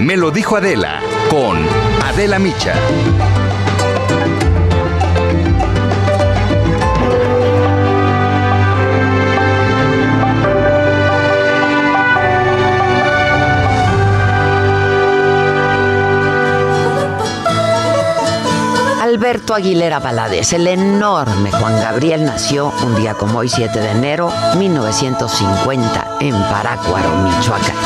Me lo dijo Adela con Adela Micha. Alberto Aguilera Valadez, el enorme Juan Gabriel, nació un día como hoy, 7 de enero 1950, en Parácuaro, Michoacán.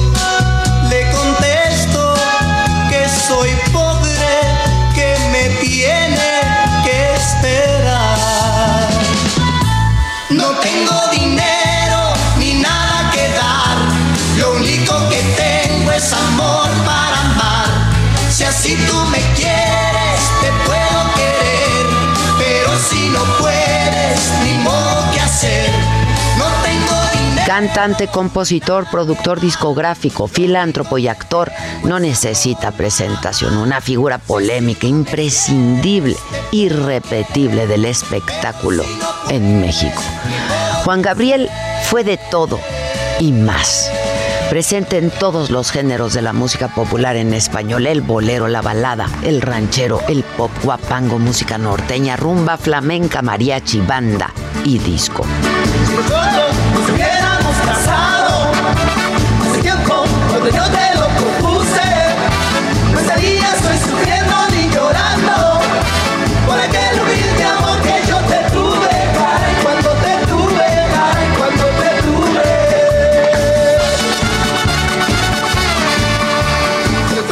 Si tú me quieres, te puedo querer, pero si no puedes, ni modo que hacer. No tengo dinero. Cantante, compositor, productor discográfico, filántropo y actor, no necesita presentación. Una figura polémica, imprescindible, irrepetible del espectáculo en México. Juan Gabriel fue de todo y más. Presente en todos los géneros de la música popular en español, el bolero, la balada, el ranchero, el pop, guapango, música norteña, rumba, flamenca, mariachi, banda y disco.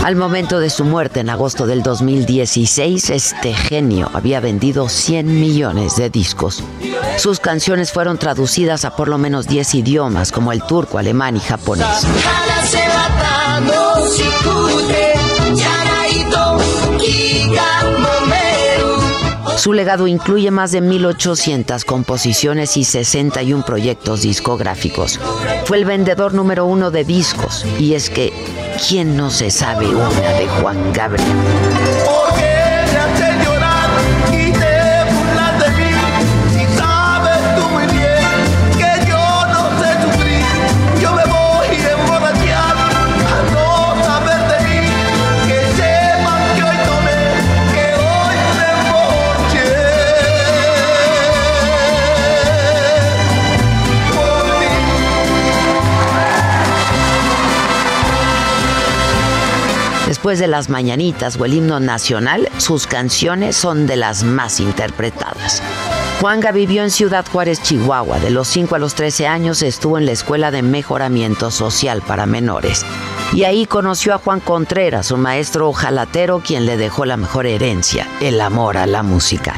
Al momento de su muerte en agosto del 2016, este genio había vendido 100 millones de discos. Sus canciones fueron traducidas a por lo menos 10 idiomas como el turco, alemán y japonés. Su legado incluye más de 1.800 composiciones y 61 proyectos discográficos. Fue el vendedor número uno de discos. Y es que, ¿quién no se sabe una de Juan Gabriel? Después de las mañanitas o el himno nacional, sus canciones son de las más interpretadas. Juanga vivió en Ciudad Juárez, Chihuahua. De los 5 a los 13 años estuvo en la Escuela de Mejoramiento Social para Menores. Y ahí conoció a Juan Contreras, un maestro ojalatero quien le dejó la mejor herencia, el amor a la música.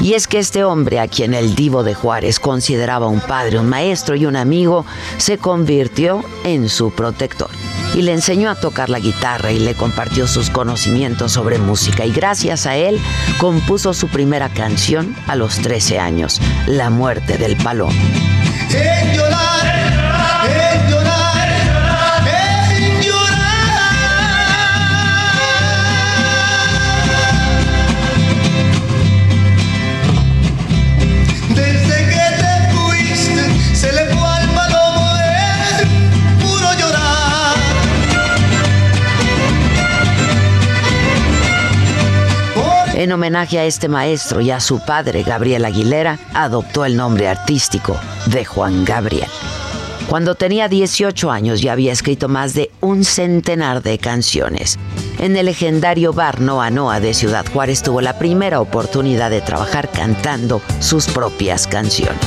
Y es que este hombre, a quien el divo de Juárez consideraba un padre, un maestro y un amigo, se convirtió en su protector. Y le enseñó a tocar la guitarra y le compartió sus conocimientos sobre música. Y gracias a él compuso su primera canción a los 13 años, La muerte del palomo. En homenaje a este maestro y a su padre, Gabriel Aguilera, adoptó el nombre artístico de Juan Gabriel. Cuando tenía 18 años ya había escrito más de un centenar de canciones. En el legendario bar Noa Noa de Ciudad Juárez tuvo la primera oportunidad de trabajar cantando sus propias canciones.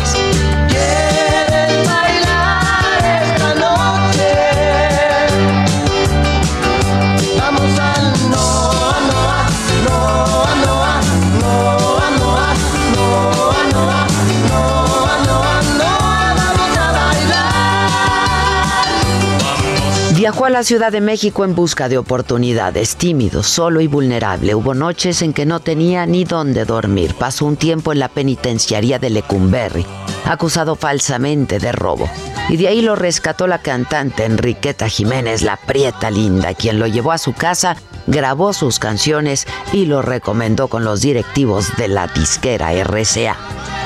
Viajó a la Ciudad de México en busca de oportunidades, tímido, solo y vulnerable. Hubo noches en que no tenía ni dónde dormir. Pasó un tiempo en la penitenciaría de Lecumberri, acusado falsamente de robo. Y de ahí lo rescató la cantante Enriqueta Jiménez, la prieta linda, quien lo llevó a su casa, grabó sus canciones y lo recomendó con los directivos de la disquera RCA.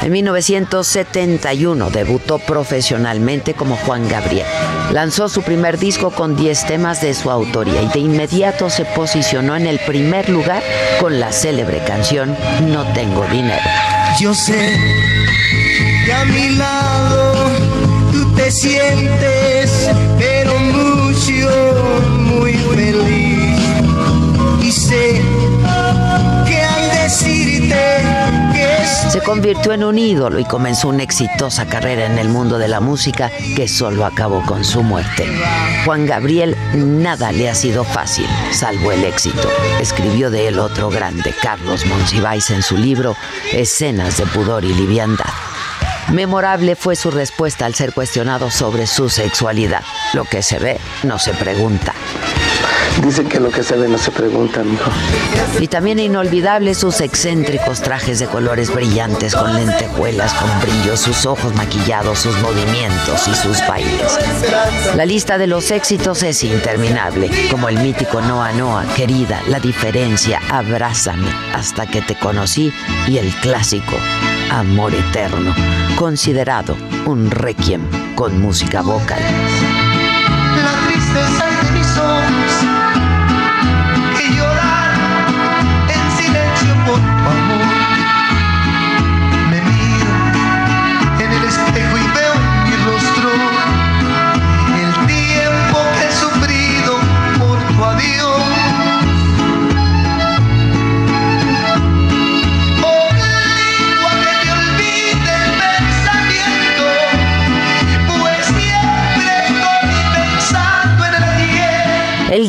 En 1971 debutó profesionalmente como Juan Gabriel. Lanzó su primer disco con 10 temas de su autoría y de inmediato se posicionó en el primer lugar con la célebre canción No tengo dinero. Yo sé que a mi lado tú te sientes, pero mucho, convirtió en un ídolo y comenzó una exitosa carrera en el mundo de la música que solo acabó con su muerte. Juan Gabriel nada le ha sido fácil, salvo el éxito. Escribió de él otro grande, Carlos Monsiváis, en su libro Escenas de pudor y liviandad. Memorable fue su respuesta al ser cuestionado sobre su sexualidad. Lo que se ve no se pregunta. Dicen que lo que se ve no se pregunta, mijo. Y también inolvidable sus excéntricos trajes de colores brillantes con lentejuelas, con brillo, sus ojos maquillados, sus movimientos y sus bailes. La lista de los éxitos es interminable, como el mítico Noa Noa, querida, La diferencia, Abrázame, hasta que te conocí y el clásico Amor Eterno, considerado un requiem con música vocal.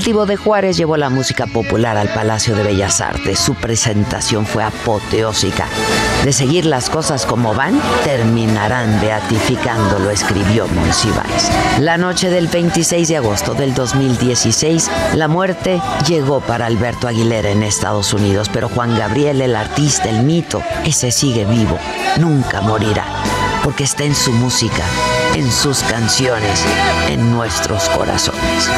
Divo de Juárez llevó la música popular al Palacio de Bellas Artes. Su presentación fue apoteósica. De seguir las cosas como van, terminarán beatificándolo, escribió Monsiváis. La noche del 26 de agosto del 2016, la muerte llegó para Alberto Aguilera en Estados Unidos, pero Juan Gabriel, el artista, el mito, ese sigue vivo, nunca morirá, porque está en su música, en sus canciones, en nuestros corazones.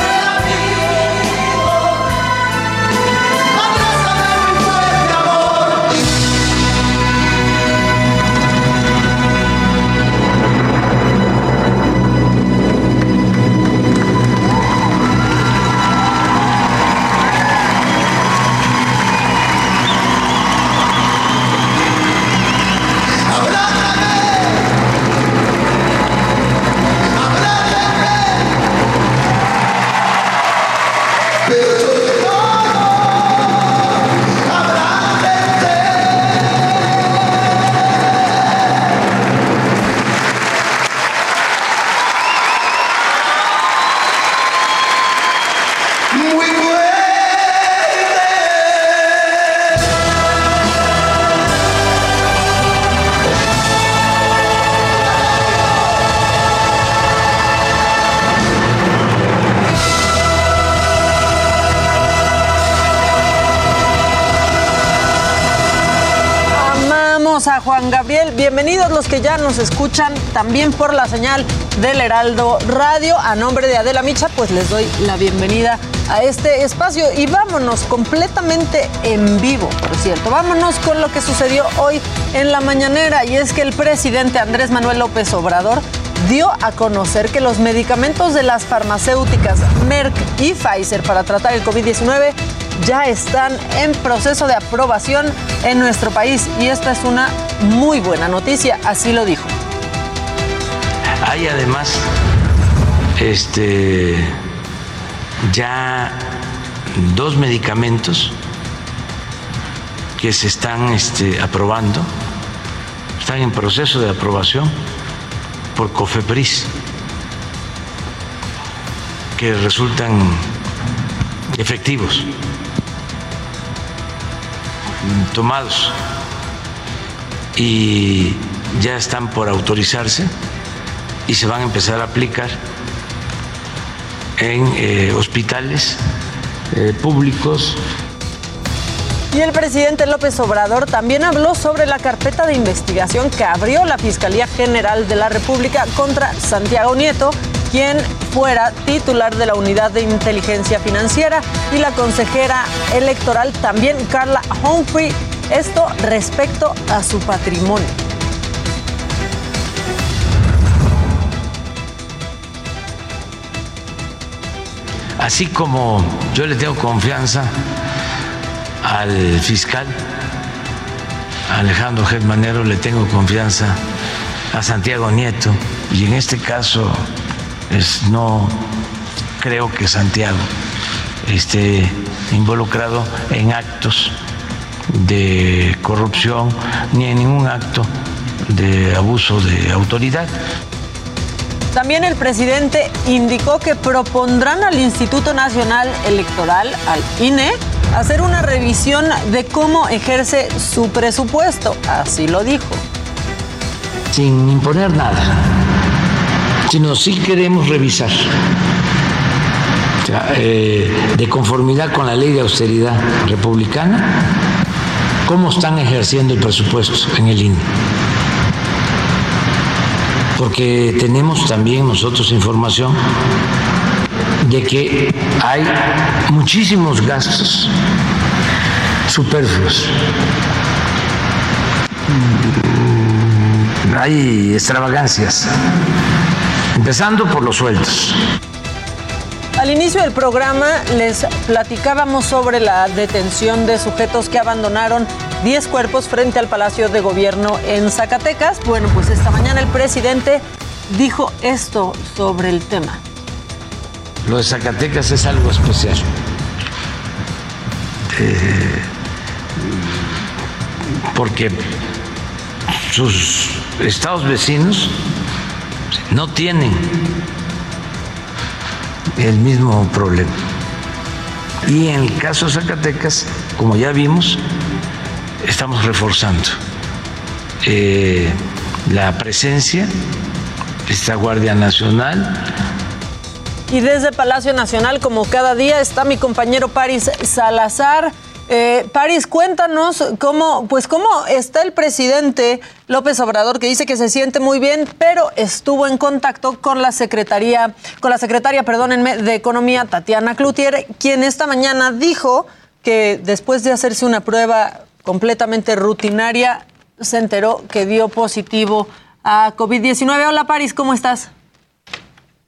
Bienvenidos los que ya nos escuchan también por la señal del Heraldo Radio. A nombre de Adela Micha, pues les doy la bienvenida a este espacio y vámonos completamente en vivo, por cierto. Vámonos con lo que sucedió hoy en la mañanera y es que el presidente Andrés Manuel López Obrador dio a conocer que los medicamentos de las farmacéuticas Merck y Pfizer para tratar el COVID-19 ya están en proceso de aprobación en nuestro país y esta es una muy buena noticia, así lo dijo. Hay además este ya dos medicamentos que se están este, aprobando, están en proceso de aprobación por COFEPRIS, que resultan efectivos, tomados y ya están por autorizarse y se van a empezar a aplicar en eh, hospitales eh, públicos. Y el presidente López Obrador también habló sobre la carpeta de investigación que abrió la Fiscalía General de la República contra Santiago Nieto, quien fuera titular de la Unidad de Inteligencia Financiera, y la consejera electoral también Carla Humphrey, esto respecto a su patrimonio. Así como yo le tengo confianza al fiscal Alejandro Germanero, le tengo confianza a Santiago Nieto y en este caso es, no creo que Santiago esté involucrado en actos de corrupción ni en ningún acto de abuso de autoridad. También el presidente indicó que propondrán al Instituto Nacional Electoral, al INE, hacer una revisión de cómo ejerce su presupuesto. Así lo dijo. Sin imponer nada, sino sí queremos revisar. Eh, de conformidad con la ley de austeridad republicana cómo están ejerciendo el presupuesto en el INE. Porque tenemos también nosotros información de que hay muchísimos gastos superfluos. Hay extravagancias, empezando por los sueldos. Al inicio del programa les platicábamos sobre la detención de sujetos que abandonaron 10 cuerpos frente al Palacio de Gobierno en Zacatecas. Bueno, pues esta mañana el presidente dijo esto sobre el tema. Lo de Zacatecas es algo especial. Eh, porque sus estados vecinos no tienen el mismo problema. Y en el caso de Zacatecas, como ya vimos, estamos reforzando eh, la presencia de esta Guardia Nacional. Y desde Palacio Nacional, como cada día, está mi compañero Paris Salazar. Eh, Paris, cuéntanos cómo, pues cómo está el presidente López Obrador, que dice que se siente muy bien, pero estuvo en contacto con la secretaría, con la secretaria, perdónenme, de Economía, Tatiana Cloutier, quien esta mañana dijo que después de hacerse una prueba completamente rutinaria, se enteró que dio positivo a COVID-19. Hola Paris, ¿cómo estás?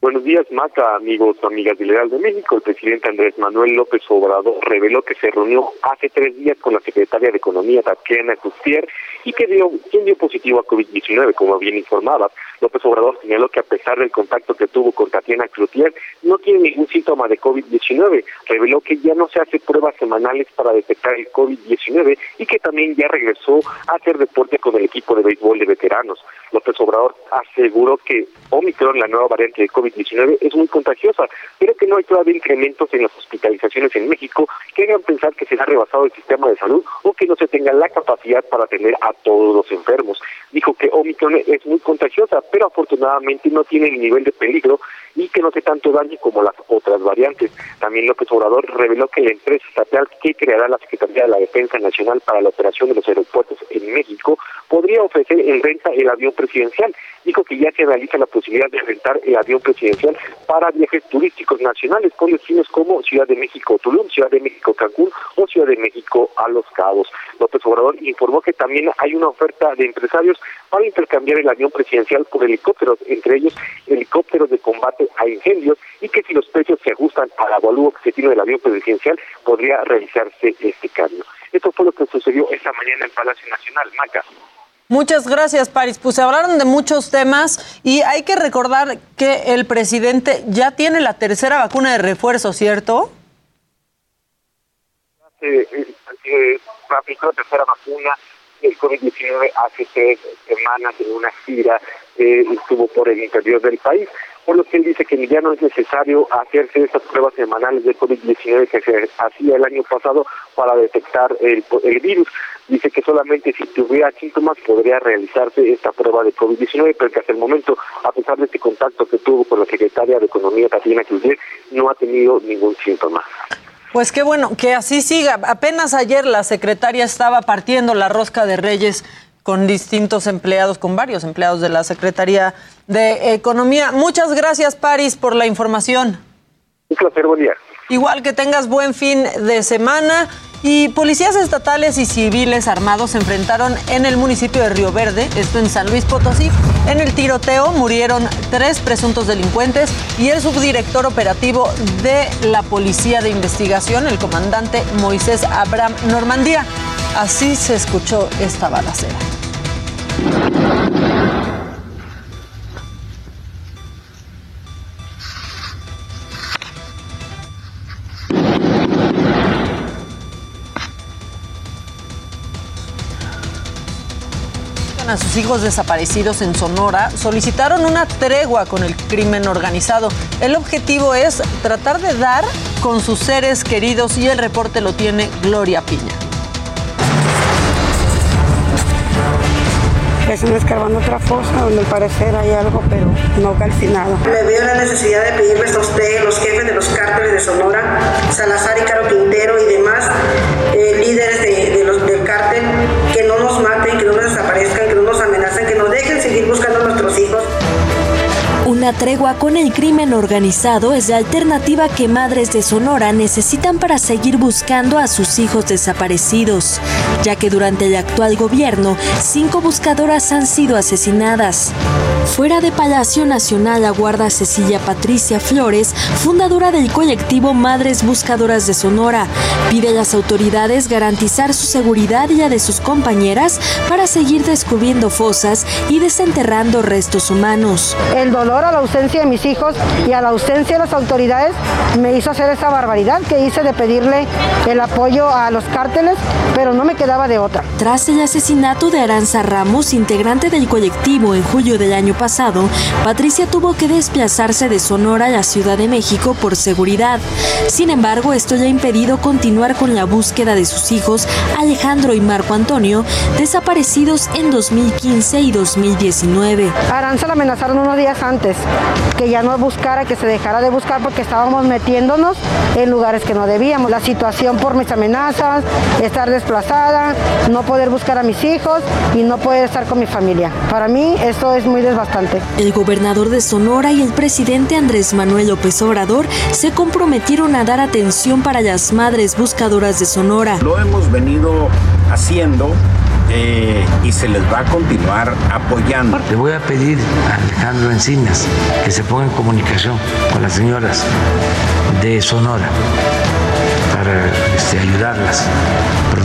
Buenos días, Maca, amigos, amigas del Leal de México. El presidente Andrés Manuel López Obrador reveló que se reunió hace tres días con la secretaria de Economía, Tatiana Custier, y que dio, quien dio positivo a COVID-19, como bien informaba. López Obrador señaló que a pesar del contacto que tuvo con Tatiana Cloutier, no tiene ningún síntoma de COVID-19. Reveló que ya no se hace pruebas semanales para detectar el COVID-19 y que también ya regresó a hacer deporte con el equipo de béisbol de veteranos. López Obrador aseguró que Omicron, la nueva variante de COVID-19, es muy contagiosa, pero que no hay todavía incrementos en las hospitalizaciones en México que hagan pensar que se ha rebasado el sistema de salud o que no se tenga la capacidad para atender todos los enfermos. Dijo que Omicron es muy contagiosa, pero afortunadamente no tiene el nivel de peligro y que no hace tanto daño como las otras variantes. También López Obrador reveló que la empresa estatal que creará la Secretaría de la Defensa Nacional para la operación de los aeropuertos en México podría ofrecer en renta el avión presidencial. Dijo que ya se realiza la posibilidad de rentar el avión presidencial para viajes turísticos nacionales con destinos como Ciudad de México Tulum, Ciudad de México Cancún o Ciudad de México a Los Cabos. López Obrador informó que también hay una oferta de empresarios para intercambiar el avión presidencial por helicópteros, entre ellos helicópteros de combate a incendios y que si los precios se ajustan al avalúo que se tiene del avión presidencial, podría realizarse este cambio. Esto fue lo que sucedió esta mañana en Palacio Nacional, Maca. Muchas gracias, Paris. Pues se hablaron de muchos temas y hay que recordar que el presidente ya tiene la tercera vacuna de refuerzo, ¿cierto? Eh, aplicó la tercera vacuna el COVID-19 hace tres semanas en una gira eh, estuvo por el interior del país, por lo que él dice que ya no es necesario hacerse estas pruebas semanales de COVID-19 que se hacía el año pasado para detectar el, el virus. Dice que solamente si tuviera síntomas podría realizarse esta prueba de COVID-19, pero que hasta el momento, a pesar de este contacto que tuvo con la secretaria de Economía, Tatiana Cloutier, no ha tenido ningún síntoma. Pues qué bueno, que así siga. Apenas ayer la secretaria estaba partiendo la rosca de Reyes con distintos empleados, con varios empleados de la Secretaría de Economía. Muchas gracias, Paris, por la información. Un placer, buen día. Igual que tengas buen fin de semana. Y policías estatales y civiles armados se enfrentaron en el municipio de Río Verde, esto en San Luis Potosí. En el tiroteo murieron tres presuntos delincuentes y el subdirector operativo de la Policía de Investigación, el comandante Moisés Abraham Normandía. Así se escuchó esta balacera. a sus hijos desaparecidos en Sonora solicitaron una tregua con el crimen organizado. El objetivo es tratar de dar con sus seres queridos y el reporte lo tiene Gloria Piña. Están escarbando otra fosa donde al parecer hay algo, pero no calcinado. Me veo la necesidad de pedirles a usted, los jefes de los cárteles de Sonora, Salazar y Caro Quintero y demás eh, líderes de, de los, del cártel, que no nos maten, que no nos desaparezcan, que no nos amenacen, que nos dejen seguir buscando a nuestros hijos. Una tregua con el crimen organizado es la alternativa que madres de Sonora necesitan para seguir buscando a sus hijos desaparecidos, ya que durante el actual gobierno cinco buscadoras han sido asesinadas. Fuera de Palacio Nacional aguarda Cecilia Patricia Flores, fundadora del colectivo Madres Buscadoras de Sonora. Pide a las autoridades garantizar su seguridad y la de sus compañeras para seguir descubriendo fosas y desenterrando restos humanos. El dolor a la ausencia de mis hijos y a la ausencia de las autoridades me hizo hacer esa barbaridad que hice de pedirle el apoyo a los cárteles, pero no me quedaba de otra. Tras el asesinato de Aranza Ramos, integrante del colectivo en julio del año pasado, Patricia tuvo que desplazarse de Sonora a la Ciudad de México por seguridad. Sin embargo, esto le ha impedido continuar con la búsqueda de sus hijos Alejandro y Marco Antonio, desaparecidos en 2015 y 2019. Aranza la amenazaron unos días antes, que ya no buscara, que se dejara de buscar porque estábamos metiéndonos en lugares que no debíamos. La situación por mis amenazas, estar desplazada, no poder buscar a mis hijos y no poder estar con mi familia. Para mí esto es muy El gobernador de Sonora y el presidente Andrés Manuel López Obrador se comprometieron a dar atención para las madres buscadoras de Sonora. Lo hemos venido haciendo eh, y se les va a continuar apoyando. Le voy a pedir a Alejandro Encinas que se ponga en comunicación con las señoras de Sonora para este, ayudarlas,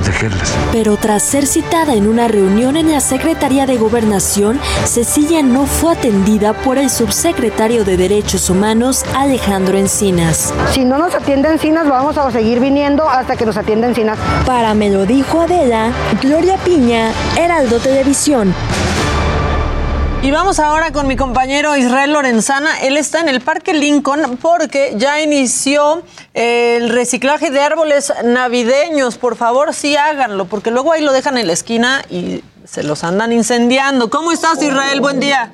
protegerlas. Pero tras ser citada en una reunión en la Secretaría de Gobernación, Cecilia no fue atendida por el subsecretario de Derechos Humanos, Alejandro Encinas. Si no nos atiende Encinas, vamos a seguir viniendo hasta que nos atienda Encinas. Para me lo dijo Adela, Gloria Piña, Heraldo Televisión. Y vamos ahora con mi compañero Israel Lorenzana. Él está en el Parque Lincoln porque ya inició el reciclaje de árboles navideños. Por favor, sí háganlo, porque luego ahí lo dejan en la esquina y se los andan incendiando. ¿Cómo estás, Israel? Buen día.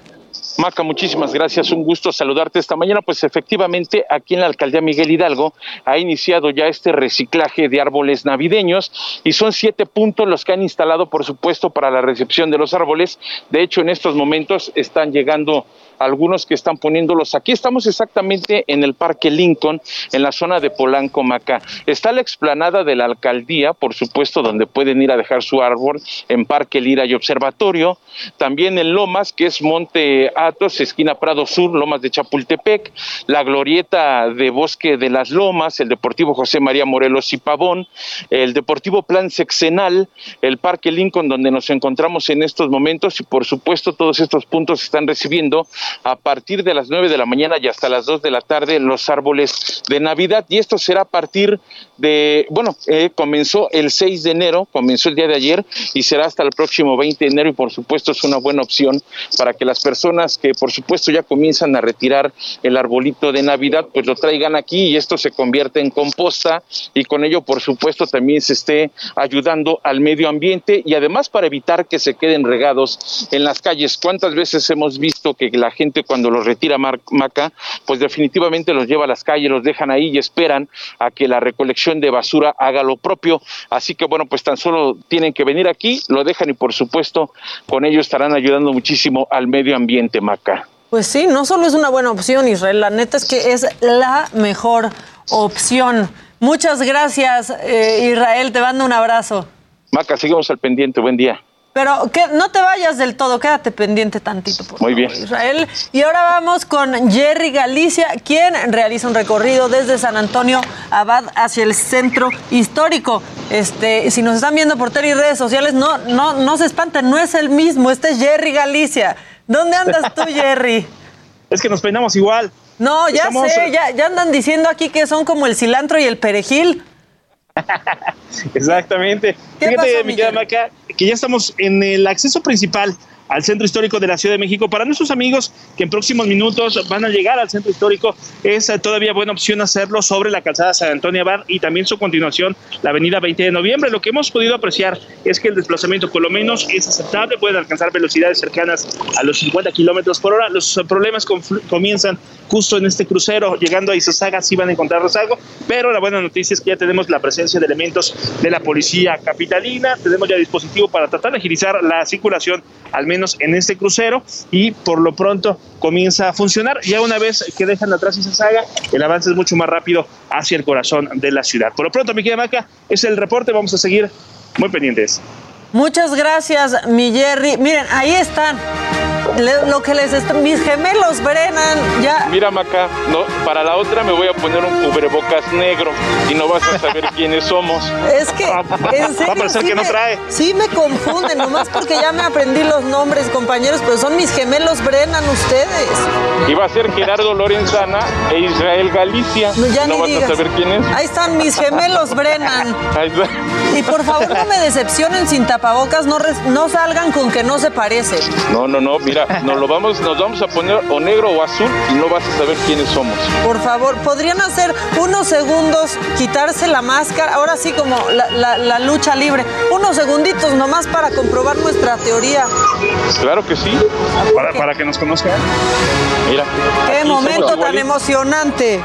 Maca, muchísimas gracias. Un gusto saludarte esta mañana. Pues efectivamente, aquí en la alcaldía Miguel Hidalgo ha iniciado ya este reciclaje de árboles navideños y son siete puntos los que han instalado, por supuesto, para la recepción de los árboles. De hecho, en estos momentos están llegando algunos que están poniéndolos aquí. Estamos exactamente en el Parque Lincoln, en la zona de Polanco, Macá. Está la explanada de la alcaldía, por supuesto, donde pueden ir a dejar su árbol, en Parque Lira y Observatorio. También en Lomas, que es Monte Atos, esquina Prado Sur, Lomas de Chapultepec. La glorieta de Bosque de las Lomas, el Deportivo José María Morelos y Pavón, el Deportivo Plan Sexenal, el Parque Lincoln, donde nos encontramos en estos momentos y por supuesto todos estos puntos están recibiendo a partir de las 9 de la mañana y hasta las 2 de la tarde los árboles de Navidad. Y esto será a partir de, bueno, eh, comenzó el 6 de enero, comenzó el día de ayer y será hasta el próximo 20 de enero y por supuesto es una buena opción para que las personas que por supuesto ya comienzan a retirar el arbolito de Navidad pues lo traigan aquí y esto se convierte en composta y con ello por supuesto también se esté ayudando al medio ambiente y además para evitar que se queden regados en las calles. ¿Cuántas veces hemos visto que la gente cuando los retira maca, pues definitivamente los lleva a las calles, los dejan ahí y esperan a que la recolección de basura haga lo propio? Así que bueno, pues tan solo tienen que venir aquí, lo dejan y por supuesto con ello estarán ayudando muchísimo al medio ambiente, Maca. Pues sí, no solo es una buena opción, Israel, la neta es que es la mejor opción. Muchas gracias, eh, Israel, te mando un abrazo. Maca, seguimos al pendiente, buen día. Pero que no te vayas del todo, quédate pendiente tantito, por Muy bien. Israel. Y ahora vamos con Jerry Galicia, quien realiza un recorrido desde San Antonio Abad hacia el centro histórico. Este, si nos están viendo por tele y redes sociales, no, no, no se espanten, no es el mismo, este es Jerry Galicia. ¿Dónde andas tú, Jerry? es que nos peinamos igual. No, ya sé, ya, ya andan diciendo aquí que son como el cilantro y el perejil. Exactamente. Fíjate, mi querida Maca, que ya estamos en el acceso principal al centro histórico de la Ciudad de México. Para nuestros amigos que en próximos minutos van a llegar al centro histórico, es todavía buena opción hacerlo sobre la calzada San Antonio Abad y también su continuación, la avenida 20 de noviembre. Lo que hemos podido apreciar es que el desplazamiento por lo menos es aceptable, pueden alcanzar velocidades cercanas a los 50 kilómetros por hora. Los problemas comienzan justo en este crucero, llegando a Izazaga, sí van a encontrar algo, pero la buena noticia es que ya tenemos la presencia de elementos de la policía capitalina, tenemos ya dispositivo para tratar de agilizar la circulación, al menos en este crucero, y por lo pronto comienza a funcionar. Ya una vez que dejan atrás Izazaga, el avance es mucho más rápido hacia el corazón de la ciudad. Por lo pronto, mi querida Maca, es el reporte, vamos a seguir muy pendientes. Muchas gracias, mi Jerry. Miren, ahí están lo que les está, mis gemelos Brennan, ya. Mira, Maca, no, para la otra me voy a poner un cubrebocas negro y no vas a saber quiénes somos. Es que, en serio, Va a sí que no trae. Sí me confunden, nomás porque ya me aprendí los nombres, compañeros, pero son mis gemelos Brennan ustedes. Iba a ser Gerardo Lorenzana e Israel Galicia. No, ya no vas digas. a saber quién es. Ahí están mis gemelos Brennan. Ahí está. Y por favor no me decepcionen sin tapabocas, no, res, no salgan con que no se parece. No, no, no, mira, nos lo vamos, nos vamos a poner o negro o azul y no vas a saber quiénes somos. Por favor, ¿podrían hacer unos segundos, quitarse la máscara? Ahora sí, como la, la, la lucha libre. Unos segunditos nomás para comprobar nuestra teoría. Claro que sí. Para, para que nos conozcan. Mira. ¡Qué momento tan igualitos. emocionante!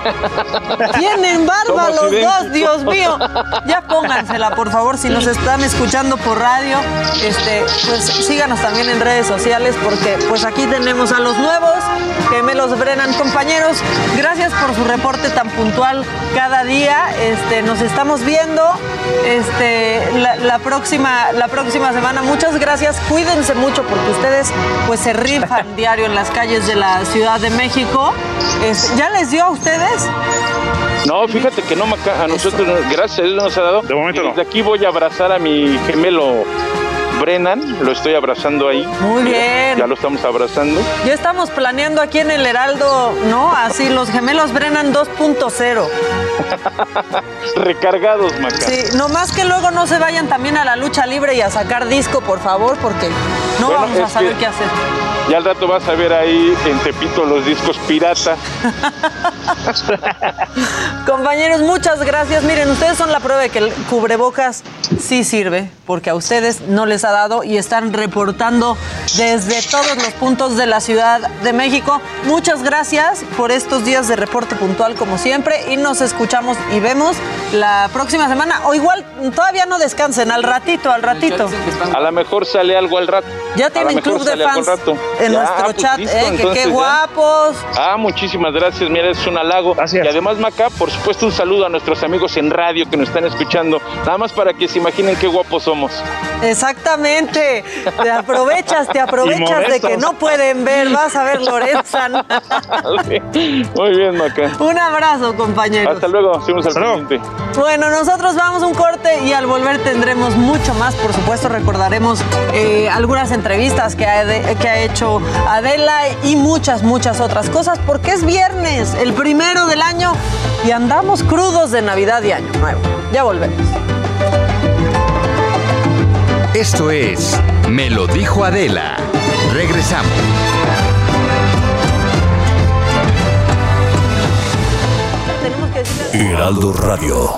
Tienen barba Somos los idénticos. dos, Dios mío. Ya póngansela, por favor, si nos están escuchando por radio, este, pues síganos también en redes sociales porque pues aquí tenemos a los nuevos gemelos Brennan. Compañeros, gracias por su reporte tan puntual cada día. Este, nos estamos viendo este, la, la próxima, la próxima semana. Muchas gracias. Cuídense mucho porque ustedes pues se rifan diario en las calles de la Ciudad de México. Este, ¿Ya les dio a ustedes? No, fíjate que no, Maca, a nosotros, gracias a Dios nos ha dado. De momento no. Desde aquí voy a abrazar a mi gemelo Brennan, lo estoy abrazando ahí. Muy bien. Ya lo estamos abrazando. Ya estamos planeando aquí en el Heraldo, ¿no? Así, los gemelos Brennan 2.0. Recargados, Maca. Sí, nomás que luego no se vayan también a la lucha libre y a sacar disco, por favor, porque no Bueno, vamos a saber qué hacer. Ya al rato vas a ver ahí en Tepito los discos pirata. Compañeros, muchas gracias. Miren, ustedes son la prueba de que el cubrebocas sí sirve, porque a ustedes no les ha dado y están reportando desde todos los puntos de la Ciudad de México. Muchas gracias por estos días de reporte puntual como siempre y nos escuchamos y vemos la próxima semana. O igual todavía no descansen, al ratito, al ratito. A lo mejor sale algo al rato. Ya tienen club de fans rato. en Ya, nuestro pues chat, listo, ¿eh? Que qué ya. guapos. Ah, muchísimas gracias. Mira, es un halago. Y además, Maca, por supuesto, un saludo a nuestros amigos en radio que nos están escuchando. Nada más para que se imaginen qué guapos somos. Exactamente. Te aprovechas, te aprovechas de que no pueden ver. Vas a ver, Lorenza. Muy bien, Maca. Un abrazo, compañeros. Hasta luego. Seguimos al pendiente. Bueno, nosotros vamos a un corte y al volver tendremos mucho más. Por supuesto, recordaremos eh, algunas entrevistas que ha, de- que ha hecho Adela y muchas, muchas otras cosas, porque es viernes, el primero del año, y andamos crudos de Navidad y Año Nuevo. Ya volvemos. Esto es Me lo dijo Adela. Regresamos. Tenemos que decirle- Heraldo Radio.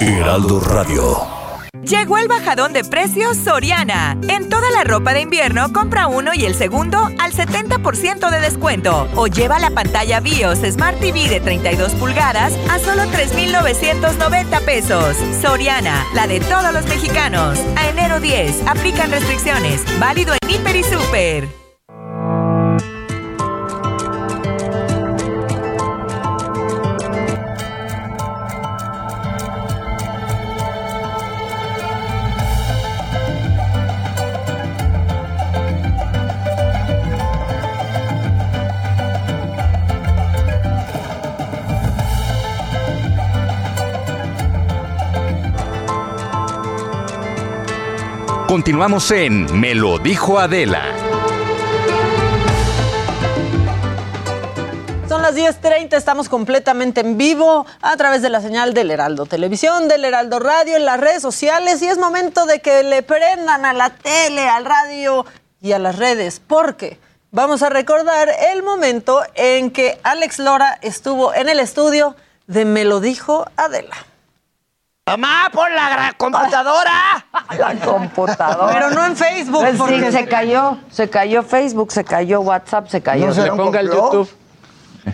Heraldo Radio. Llegó el bajadón de precios Soriana. En toda la ropa de invierno compra uno y el segundo al 70% de descuento. O lleva la pantalla BIOS Smart TV de 32 pulgadas a solo 3,990 pesos. Soriana, la de todos los mexicanos. A enero 10, aplican restricciones. Válido en Hiper y Super. Continuamos en Me lo dijo Adela. Son las 10.30, estamos completamente en vivo a través de la señal del Heraldo Televisión, del Heraldo Radio, en las redes sociales y es momento de que le prendan a la tele, al radio y a las redes, porque vamos a recordar el momento en que Alex Lora estuvo en el estudio de Me lo dijo Adela. ¡Mamá, por la computadora! La computadora. Pero no en Facebook, Pues sí, porque- se cayó, se cayó Facebook, se cayó WhatsApp, se cayó. ¿No será un complot?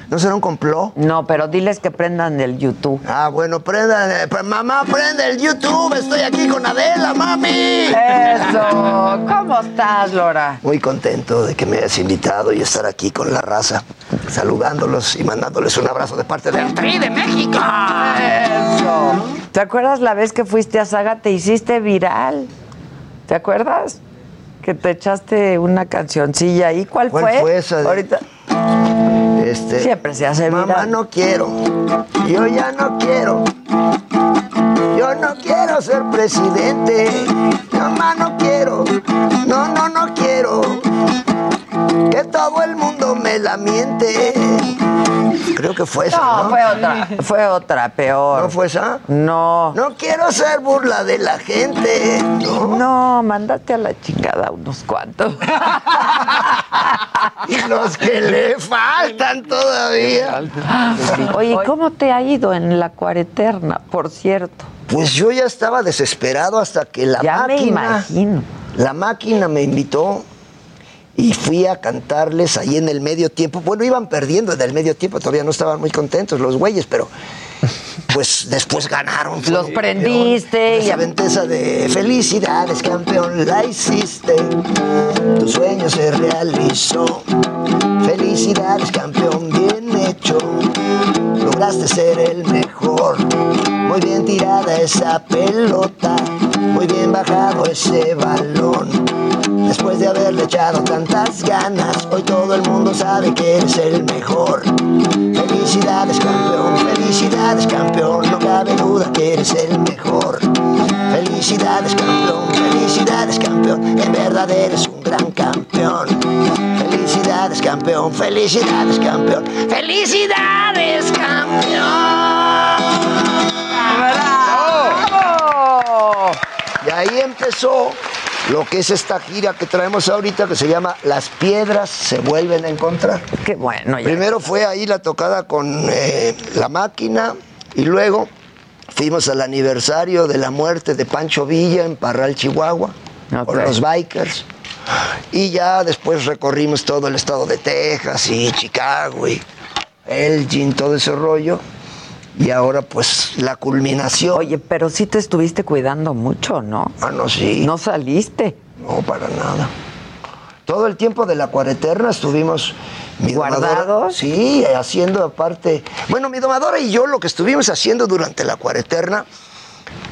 ¿No será un complot? No, pero diles que prendan el YouTube. Ah, bueno, prendan. eh, mamá, prende el YouTube. Estoy aquí con Adela, mami. Eso. ¿Cómo estás, Lora? Muy contento de que me hayas invitado y estar aquí con la raza, saludándolos y mandándoles un abrazo de parte del Tri de México. Eso. ¿Te acuerdas la vez que fuiste a Saga? Te hiciste viral. ¿Te acuerdas? Que te echaste una cancioncilla ahí. ¿Cuál, ¿Cuál fue esa de- Ahorita. Este, Siempre se hace Mamá, no quiero. Yo ya no quiero. Yo no quiero ser presidente. Mamá, no quiero. No, no, no quiero. Que todo el mundo me la miente. Creo que fue esa. No, No, fue otra. Fue otra, peor. ¿No fue esa? No. No quiero ser burla de la gente. No. No, mándate a la chingada unos cuantos. Y los que le faltan todavía. Oye, ¿cómo te ha ido en la cuareterna, por cierto? Pues yo ya estaba desesperado hasta que la Ya me máquina. imagino. La máquina me invitó y fui a cantarles ahí en el medio tiempo. Bueno, iban perdiendo en el medio tiempo, todavía no estaban muy contentos los güeyes, pero pues después ganaron. Los prendiste y- Esa ventesa de felicidades, campeón, la hiciste. Tu sueño se realizó. Felicidades, campeón, bien hecho. Lograste ser el mejor. Muy bien tirada esa pelota. Muy bien bajado ese balón. Después de haberle echado tantas ganas, hoy todo el mundo sabe que eres el mejor. Felicidades campeón, felicidades campeón, no cabe duda que eres el mejor. Felicidades campeón, felicidades campeón, en verdad eres un gran campeón. Felicidades campeón, felicidades campeón, felicidades campeón. Y ahí empezó lo que es esta gira que traemos ahorita que se llama Las piedras se vuelven a encontrar. Qué bueno. ya. Primero fue ahí la tocada con eh, la máquina, Y luego fuimos al aniversario de la muerte de Pancho Villa en Parral, Chihuahua, con los bikers. Y ya después recorrimos todo el estado de Texas y Chicago y Elgin, todo ese rollo. Y ahora pues la culminación. Oye, pero sí te estuviste cuidando mucho, ¿no? Ah, no, sí. No saliste. No, para nada. Todo el tiempo de la cuareterna estuvimos mi domadora- ¿Guardados? sí, haciendo aparte. Bueno, mi domadora y yo lo que estuvimos haciendo durante la cuareterna,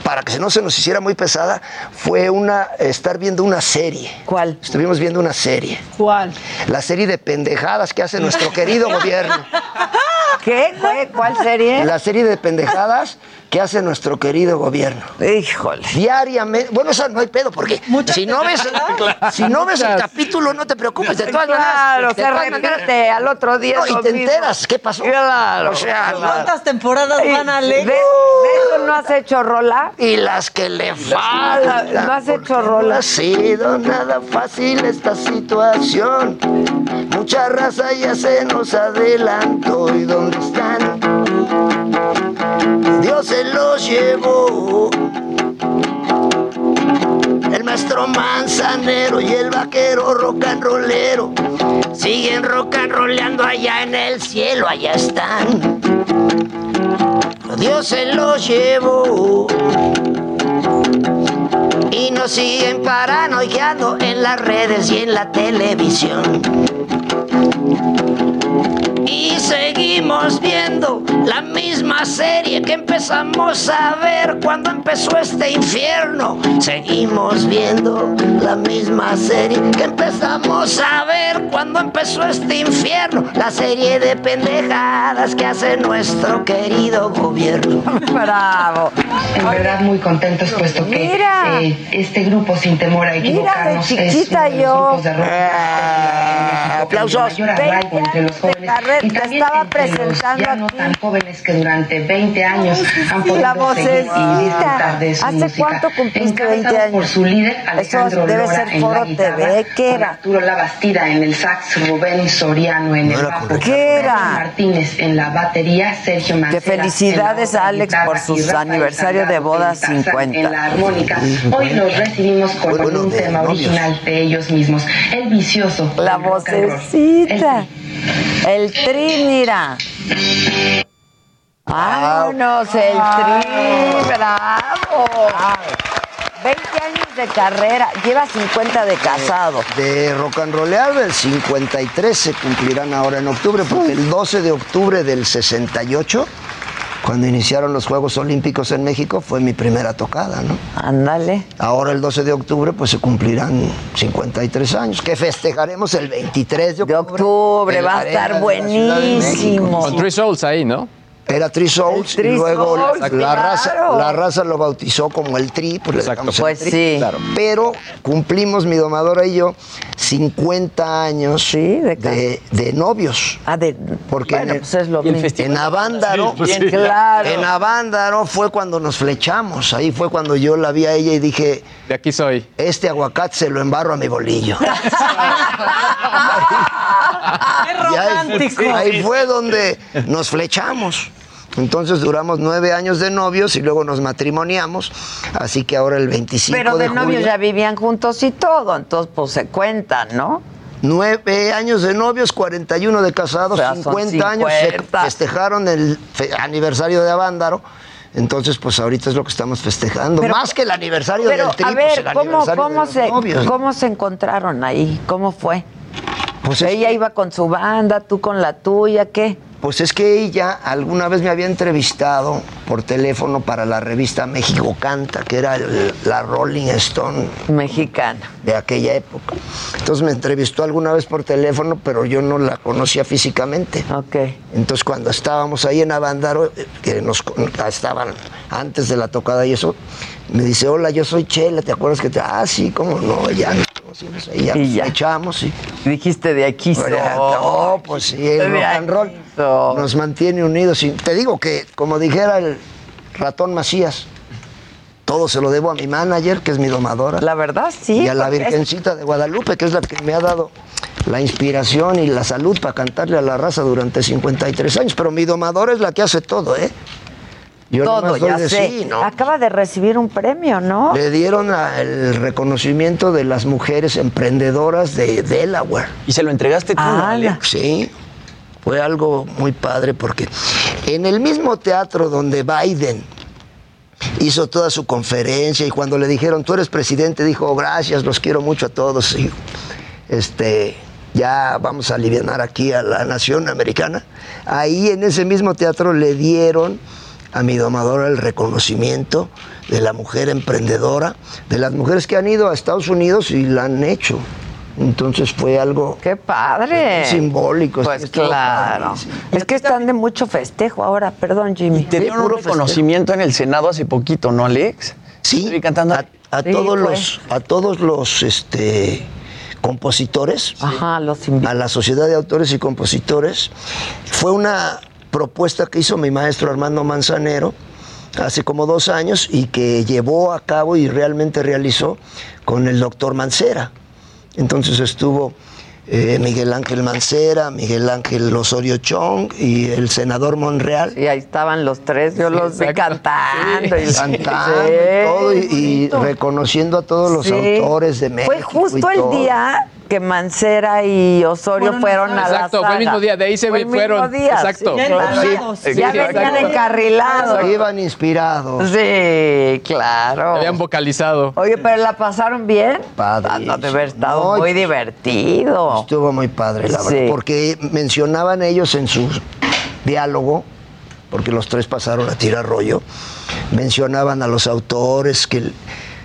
para que no se nos hiciera muy pesada, fue una estar viendo una serie. ¿Cuál? Estuvimos viendo una serie. ¿Cuál? La serie de pendejadas que hace nuestro querido gobierno. ¿Qué? ¿Cuál, cuál serie? La serie de pendejadas que hace nuestro querido gobierno. Híjole. Diariamente. Bueno, eso no hay pedo, porque si no ves, si no ves el capítulo, no te preocupes. De todas maneras. Claro, se repite al otro día. No, y te mismo. enteras qué pasó. Claro. O sea, ¿Cuántas temporadas van a ¿De, leer? de eso no has hecho rola? Y las que le faltan. ¿No has hecho No rola? ha sido nada fácil esta situación. Mucha raza ya se nos adelantó. ¿Y dónde están? Dios se los llevó. El maestro manzanero y el vaquero rock and rollero siguen rock and rollando allá en el cielo, allá están. Dios se los llevó y nos siguen paranoiando en las redes y en la televisión. Y seguimos viendo la misma serie que empezamos a ver cuando empezó este infierno. Seguimos viendo la misma serie que empezamos a ver cuando empezó este infierno. La serie de pendejadas que hace nuestro querido gobierno. Bravo. En verdad muy contentos puesto que Mira. eh, este grupo sin temor a Mira, de equivocarnos es chiquita uno de los yo. de rock aplausos. mayor arraigo entre los jóvenes carrera, y estaba presentando ya no aquí. tan jóvenes que durante 20 años han podido La seguir y disfrutar de su ¿Hace música. cuánto cumpliste 20 Encabezados años? por su líder Eso Alejandro debe Lora ser en Foro la guitarra, TV. ¿Qué con era? Arturo Labastida en el sax, Rubén Soriano en el bajo, ¿Qué era? Martínez en la batería, Sergio Que Mancera felicidades en la a Alex por sus aniversario de boda en taza, 50. En la armónica. Hoy los recibimos con Bueno, un tema novios. original de ellos mismos, el vicioso. La vocecita. El tri, mira. Vámonos, el tri, bravo. 20 años de carrera, lleva 50 de casado. De rock and rollear del 53 se cumplirán ahora en octubre, porque el 12 de octubre del 68, cuando iniciaron los Juegos Olímpicos en México, fue mi primera tocada, ¿no? Ándale. Ahora el 12 de octubre, pues se cumplirán 53 años, que festejaremos el 23 de octubre. octubre, en va a estar de de buenísimo. Con Three Souls ahí, ¿no? Era Three Souls y luego la- Souls, la, claro. raza, la raza lo bautizó como el Tri, pues le dejamos el Pues Tri. sí. Claro. Pero cumplimos mi domadora y yo 50 años de, de novios. Ah, de. Porque Bueno, en, pues es lo en mismo. en Avándaro, Sí, pues sí. Claro. en Avándaro fue cuando nos flechamos. Ahí fue cuando yo la vi a ella y dije, De aquí soy. este aguacate se lo embarro a mi bolillo. ¡Qué ahí, romántico! ahí fue donde nos flechamos. Entonces duramos nueve años de novios y luego nos matrimoniamos. Así que ahora el 25 Pero de, novios julio, ya vivían juntos y todo, entonces pues se cuentan, ¿no? Nueve años de novios, 41 de casados, O sea, son 50 años. Se 50. festejaron el fe- aniversario de Avándaro. Entonces, pues ahorita es lo que estamos festejando. Pero- Más que el aniversario Pero, del tri, a pues, ver, el ¿cómo, aniversario cómo, de los se, novios. ¿cómo se encontraron ahí? ¿Cómo fue? Pues es Ella iba con su banda, tú con la tuya, ¿qué? Pues es que ella alguna vez me había entrevistado por teléfono para la revista México Canta, que era el- la Rolling Stone Mexicana. de aquella época. Entonces me entrevistó alguna vez por teléfono, pero yo no la conocía físicamente. Ok. Entonces cuando estábamos ahí en Avándaro, eh, que nos estaban antes de la tocada y eso, me dice, hola, yo soy Chela, ¿te acuerdas que te... Ah, sí, cómo no, ya Y ya. echamos y... Dijiste de aquí soy. No, pues sí, el rock and roll soy. nos mantiene unidos. Y te digo que, como dijera el ratón Macías, todo se lo debo a mi manager, que es mi domadora. La verdad, sí. y a la es- Virgencita de Guadalupe, que es la que me ha dado la inspiración y la salud para cantarle a la raza durante 53 años. Pero mi domadora es la que hace todo, ¿eh? Yo Todo, ya de sé. sí, ¿no? Acaba de recibir un premio, ¿no? Le dieron a- el reconocimiento de las mujeres emprendedoras de Delaware. ¿Y se lo entregaste tú, Ah, Ale? Sí, fue algo muy padre porque en el mismo teatro donde Biden hizo toda su conferencia y cuando le dijeron, tú eres presidente, dijo, "Oh, gracias, los quiero mucho a todos. Y, este, ya vamos a aliviar aquí a la nación americana. Ahí en ese mismo teatro le dieron a mi domadora el reconocimiento de la mujer emprendedora, de las mujeres que han ido a Estados Unidos y la han hecho. Entonces fue algo ¡Qué padre! simbólico. Pues claro. Es que están de mucho festejo ahora, perdón, Jimmy. Te dieron un reconocimiento en el Senado hace poquito, ¿no, Alex? Sí, Estoy cantando. a, a Sí, todos fue. los a todos los este compositores Ajá, los a la sociedad de autores y compositores fue una propuesta que hizo mi maestro Armando Manzanero hace como dos años y que llevó a cabo y realmente realizó con el doctor Mancera entonces estuvo eh, Miguel Ángel Mancera, Miguel Ángel Osorio Chong y el senador Monreal. Y ahí estaban los tres, yo los vi cantando. y- Cantando Sí. y todo, y, y reconociendo a todos los Sí. autores de México. Fue justo y el día que Mancera y Osorio fueron, a la Exacto, fue el mismo día, de ahí se Fue el fueron. mismo día, Exacto. sí, claro. Sí, ya venían exacto. encarrilados. Iban inspirados. Sí, claro. Habían vocalizado. Oye, pero la pasaron bien. Padre. Ah, no, de haber estado No, muy divertido. Estuvo muy padre, la verdad. Sí. Porque mencionaban ellos en su diálogo, porque los tres pasaron a tirar rollo, mencionaban a los autores que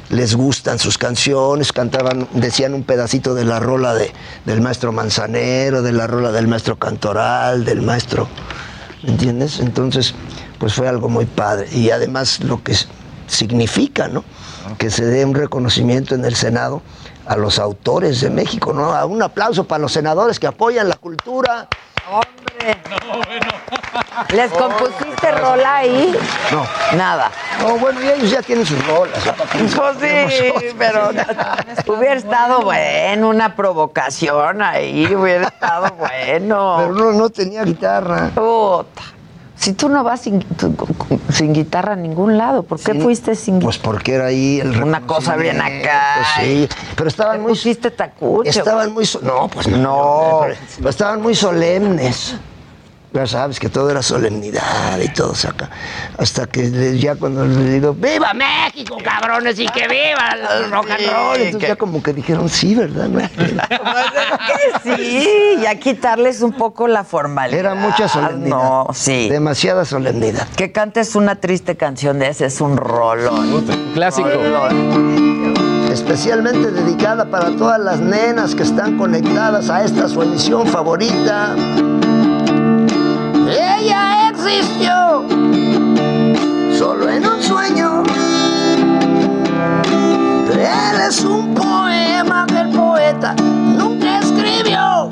les gustan sus canciones, cantaban, decían un pedacito de la rola de, del maestro Manzanero, de la rola del maestro Cantoral, del maestro, ¿me entiendes? Entonces, pues fue algo muy padre. Y además lo que significa, ¿no? Que se dé un reconocimiento en el Senado a los autores de México, ¿no? Un aplauso para los senadores que apoyan la cultura. Hombre. ¿Les compusiste rola ahí? No. Nada. No, bueno, y ellos ya tienen sus rolas. ¿ya? ¿Para qué les Pues sí, pero hubiera estado bueno, una provocación ahí, hubiera estado bueno. Pero no, no tenía guitarra. Puta. Si tú no vas sin, guitarra a ningún lado, ¿por qué Sí, fuiste sin guitarra? Pues porque era ahí el Una cosa bien acá. Pues sí, pero estaban muy pusiste tacucho. estaban muy no, pues no, No. pero- pero estaban muy solemnes. Ya sabes que todo era solemnidad y todo saca. Hasta que ya cuando le digo, ¡Viva México, cabrones! Y que viva el rock and roll. Entonces ya como que dijeron, sí, ¿verdad? No pedo". Sí, ya quitarles un poco la formalidad. Era mucha solemnidad. No, sí. Demasiada solemnidad. Que cantes una triste canción de ese es un rolón. Clásico. especialmente dedicada para todas las nenas que están conectadas a esta su emisión favorita. Ella existió solo en un sueño. Él es un poema que el poeta nunca escribió.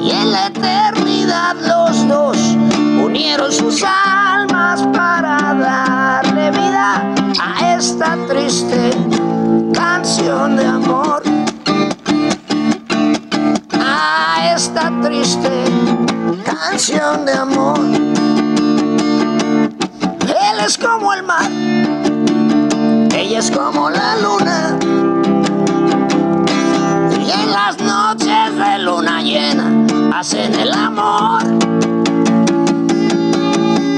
Y en la eternidad los dos unieron sus almas para darle vida a esta triste canción de amor. A esta triste canción de amor. Él es como el mar, ella es como la luna. Y en las noches de luna llena hacen el amor.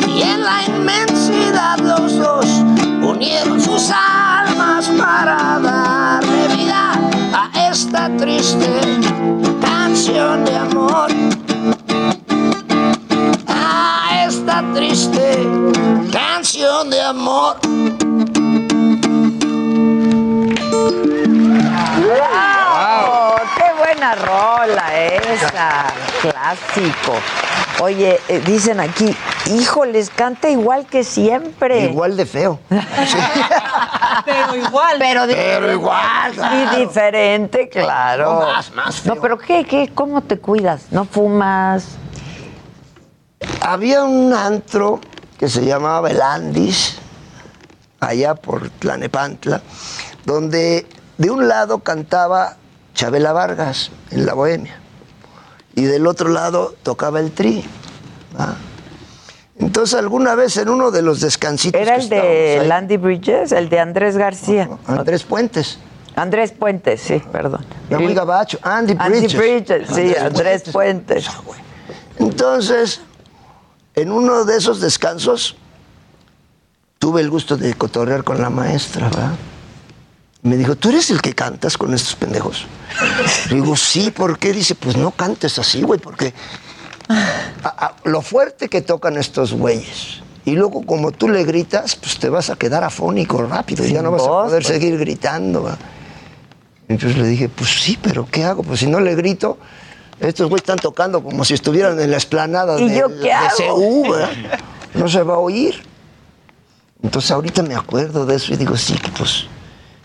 Y en la inmensidad los dos unieron sus almas para darle vida a esta triste canción de amor. Esta triste canción de amor. ¡Wow! ¡Qué buena rola esa! Clásico. Oye, eh, dicen aquí, híjoles, canta igual que siempre. Igual de feo. Pero igual. Pero, igual, Y claro. diferente, claro. No, más, más No, feo. pero ¿qué, qué? ¿Cómo te cuidas? ¿No fumas? Había un antro que se llamaba El Andis, allá por Tlanepantla, donde de un lado cantaba Chabela Vargas en la Bohemia y del otro lado tocaba el tri. ¿va? Entonces, alguna vez en uno de los descansitos. ¿Era el de ahí- Landy Bridges? ¿El de Andrés García? Andrés Puentes. Andrés Puentes, sí, perdón. Ya muy gabacho. Andy Andy Bridges. Bridges, sí, Andrés Puentes. Entonces, en uno de esos descansos, tuve el gusto de cotorrear con la maestra, ¿verdad? Me dijo, ¿tú eres el que cantas con estos pendejos? Le digo, sí, ¿por qué? Dice, pues no cantes así, güey, porque a- a- lo fuerte que tocan estos güeyes. Y luego, como tú le gritas, pues te vas a quedar afónico rápido y ya no vas a poder pues. seguir gritando. ¿verdad? Entonces le dije, pues sí, pero ¿qué hago? Pues si no le grito, estos güeyes están tocando como si estuvieran en la explanada ¿Y de, yo qué de hago? CU, ¿verdad? No se va a oír. Entonces ahorita me acuerdo de eso y digo, sí, que pues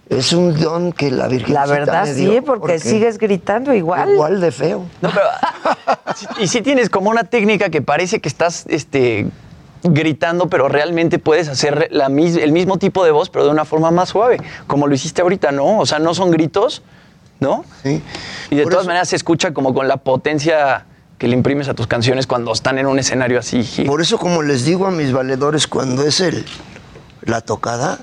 es un don que la Virgen La verdad sí, porque sigues gritando igual. Igual de feo. No, pero, y si tienes como una técnica que parece que estás este, gritando, pero realmente puedes hacer la mis- el mismo tipo de voz, pero de una forma más suave, como lo hiciste ahorita, ¿no? O sea, no son gritos, ¿no? Sí. Y de todas maneras se escucha como con la potencia que le imprimes a tus canciones cuando están en un escenario así. Por eso, como les digo a mis valedores, cuando es el, la tocada,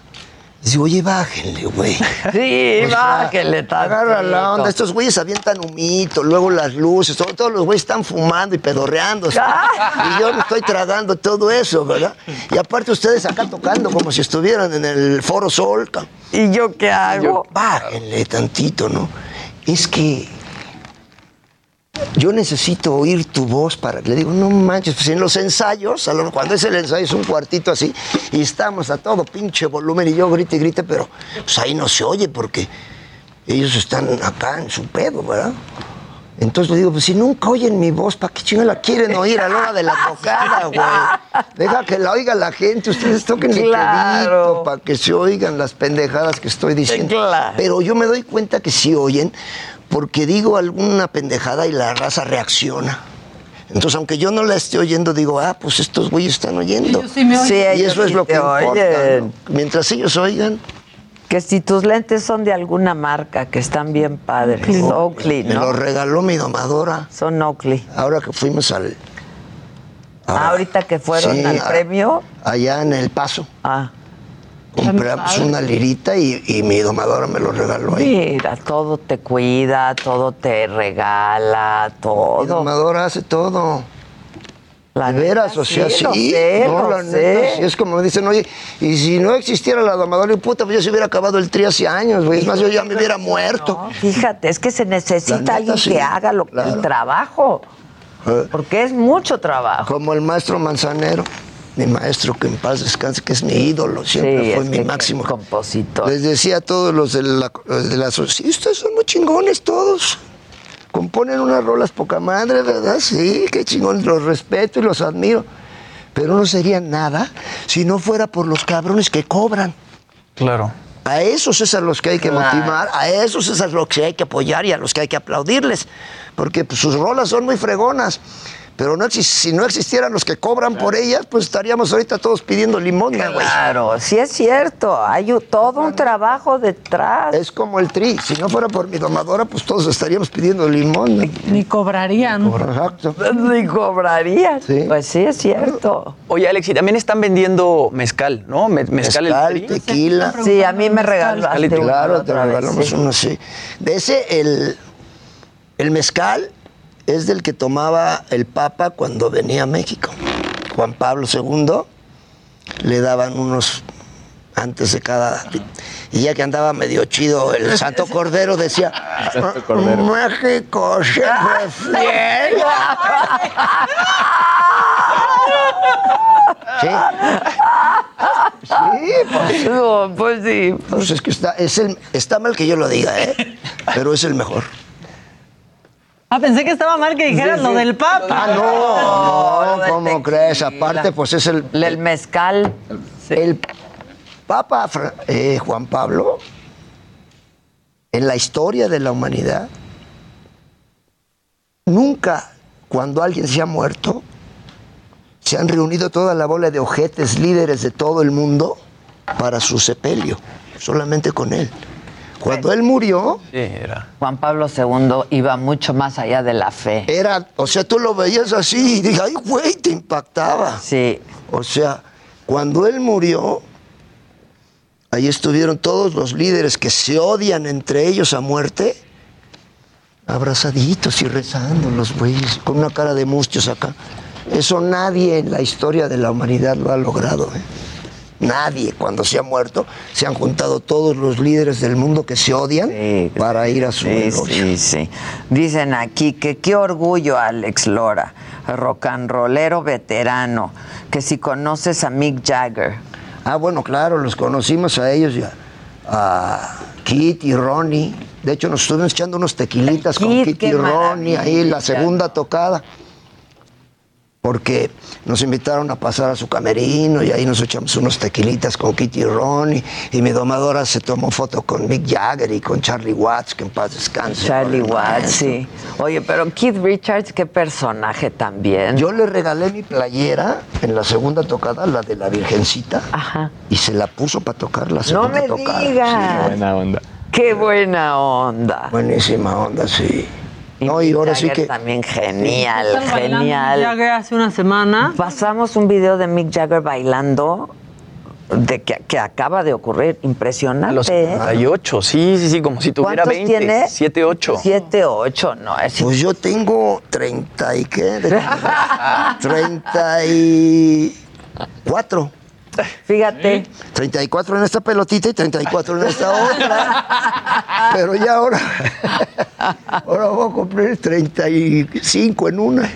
digo, oye, bájenle, güey. Sí, O sea, bájenle tantito. Agarra la onda. Estos güeyes avientan humito, luego las luces, todo- todos los güeyes están fumando y pedorreándose. y yo me estoy tragando todo eso, ¿verdad? Y aparte ustedes acá tocando como si estuvieran en el Foro Sol. ¿Y yo qué hago? Bájenle tantito, ¿no? Es que yo necesito oír tu voz para. Le digo, no manches, pues en los ensayos, a lo- cuando es el ensayo es un cuartito así, y estamos a todo pinche volumen, y yo grite y grite, pero pues ahí no se oye porque ellos están acá en su pedo, ¿verdad? Entonces le digo, pues si nunca oyen mi voz, ¿para qué chingada la quieren oír a la hora de la tocada, güey? Deja que la oiga la gente, ustedes toquen Claro. para que se oigan las pendejadas que estoy diciendo. Claro. Pero yo me doy cuenta que sí oyen, porque digo alguna pendejada y la raza reacciona. Entonces, aunque yo no la esté oyendo, digo, ah, pues estos güeyes están oyendo. Ellos sí me oyen. Sí, y eso es sí lo que importa. Mientras ellos oigan. Que si tus lentes son de alguna marca, que están bien padres. Oakley, Me ¿no? lo regaló mi domadora. Son Oakley. Ahora que fuimos al. Ah, ahorita que fueron Sí, al a- premio. Allá en El Paso. Ah. Compramos una lirita y, y mi domadora me lo regaló ahí. Mira, todo te cuida, todo te regala, todo. Mi domadora hace todo. La de veras, o sea, sí, sí. sé, no, lo la sé. neta, sí, es como dicen, oye, y si no existiera la domadora y puta, pues yo se hubiera acabado el tri hace años, güey. Es más, yo ya me hubiera muerto. Fíjate, es que se necesita neta, alguien sí, que haga lo, claro. el trabajo. Eh, Porque es mucho trabajo. Como el maestro Manzanero, mi maestro que en paz descanse, que es mi ídolo, siempre Sí, fue es mi que máximo. compositor. Les decía a todos los de la, los de la sí, ustedes son muy chingones todos. Componen unas rolas poca madre, ¿verdad? Sí, qué chingón, los respeto y los admiro. Pero no serían nada si no fuera por los cabrones que cobran. Claro. A esos es a los que hay que Claro. motivar, a esos es a los que hay que apoyar y a los que hay que aplaudirles. Porque pues, sus rolas son muy fregonas. Pero no, si no existieran los que cobran por ellas, pues estaríamos ahorita todos pidiendo limosna, güey. Claro, sí es cierto. Hay todo un trabajo detrás. Es como el tri. Si no fuera por mi domadora, pues todos estaríamos pidiendo limón. Ni cobrarían. Exacto. Ni cobrarían. Pues sí es cierto. Oye, Alex, y también están vendiendo mezcal, ¿no? Me- mezcal, el Mezcal, tri. tequila. Sí, a mí me regalaste Claro, la te regalamos sí. uno, sí. De ese, el, el mezcal es del que tomaba el Papa cuando venía a México. Juan Pablo II le daban unos antes de cada... Y ya que andaba medio chido, el Santo Cordero decía, Santo Cordero. México siempre fiel. Sí. Sí, pues. No, pues sí. Pues es que está, es el, está mal que yo lo diga, ¿eh? Pero es el mejor. Ah, pensé que estaba mal que dijeras Sí, lo del Papa. Ah, no, ¿cómo crees? Aparte, pues es el... El mezcal. El Papa eh, Juan Pablo, en la historia de la humanidad, nunca cuando alguien se ha muerto, se han reunido toda la bola de ojetes líderes de todo el mundo para su sepelio, solamente con él. Cuando él murió, Sí, era. Juan Pablo II iba mucho más allá de la fe. era, o sea, tú lo veías así y dije, ay, güey, te impactaba. Sí. O sea, cuando él murió, ahí estuvieron todos los líderes que se odian entre ellos a muerte, abrazaditos y rezando los güeyes, con una cara de mustios acá. Eso nadie en la historia de la humanidad lo ha logrado. ¿eh? Nadie, cuando se ha muerto, se han juntado todos los líderes del mundo que se odian para ir a su Sí, sí, sí. Dicen aquí que qué orgullo, Alex Lora, rock and rollero veterano, que si conoces a Mick Jagger. Ah, bueno, claro, los conocimos a ellos ya. A Kit y Ronnie. De hecho, nos estuvimos echando unos tequilitas con Kit, y Ronnie ahí, la segunda tocada. Porque nos invitaron a pasar a su camerino y ahí nos echamos unos tequilitas con Kitty y Ronnie. Y mi domadora se tomó foto con Mick Jagger y con Charlie Watts, que en paz descanse. Charlie Watts, sí. Oye, pero Keith Richards, qué personaje también. Yo le regalé mi playera en la segunda tocada, la de la Virgencita. Y se la puso para tocar la No segunda me tocada. digas. buena onda. Qué buena onda. Buenísima onda, sí. No, y ahora sí que. también genial, genial. Mick Jagger hace una semana. Pasamos un video de Mick Jagger bailando de que, que acaba de ocurrir. Impresionante. A los. 78, sí, sí, sí, como si tuviera ¿Cuántos 20. tiene? 7, 8. 7, 8, no, es Pues yo tengo 30 y qué? De- 34. Fíjate. 34 en esta pelotita y 34 en esta otra. Pero ya ahora. Ahora voy a cumplir 35 en una.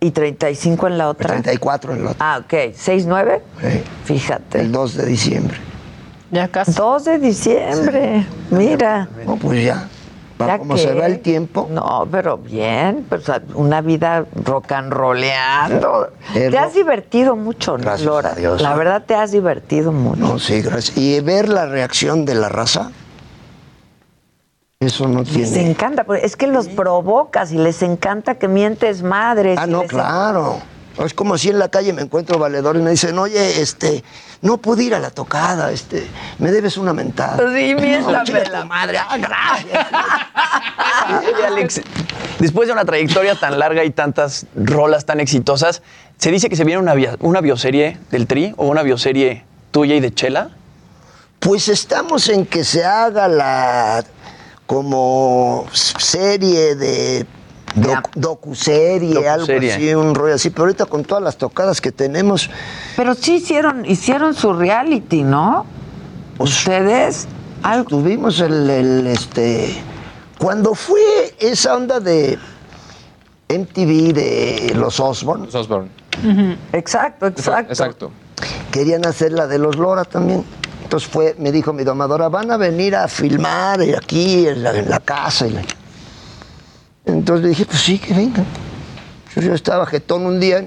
¿Y 35 en la otra? 34 en la otra. Ah, ok. ¿6, 9? Fíjate. El 2 de diciembre. Ya casi. 2 de diciembre. Mira. No, pues ya. Para ¿Ya cómo qué? se va el tiempo. No, pero bien, pues, una vida rock and rolleando. Eh, Te ro- has divertido mucho, Gracias Lora. a Dios. La verdad te has divertido mucho. No, sí, gracias. Y ver la reacción de la raza. Eso no Les tiene. encanta, porque es que los provocas y les encanta que mientes madres. Ah, no, les- claro. Es como si en la calle me encuentro valedores y me dicen, oye, este, no pude ir a la tocada, este, me debes una mentada. Sí, No, miéntamela. chinga tu madre, ah, gracias. Oye, Alex, después de una trayectoria tan larga y tantas rolas tan exitosas, ¿se dice que se viene una, una bioserie del Tri o una bioserie tuya y de Chela? Pues estamos en que se haga la como serie de doc- docuserie, algo así, un rollo así, pero ahorita con todas las tocadas que tenemos, Pero sí hicieron, hicieron su reality, ¿no? Ustedes. Tuvimos el, el, este. Cuando fue esa onda de MTV de los Osborne. Los Osborne. Exacto, exacto. Exacto. Querían hacer la de los Lora también. Entonces fue, me dijo mi domadora, van a venir a filmar aquí en la, en la casa. y la- Entonces le dije, pues sí, que vengan. Yo, yo estaba jetón un día,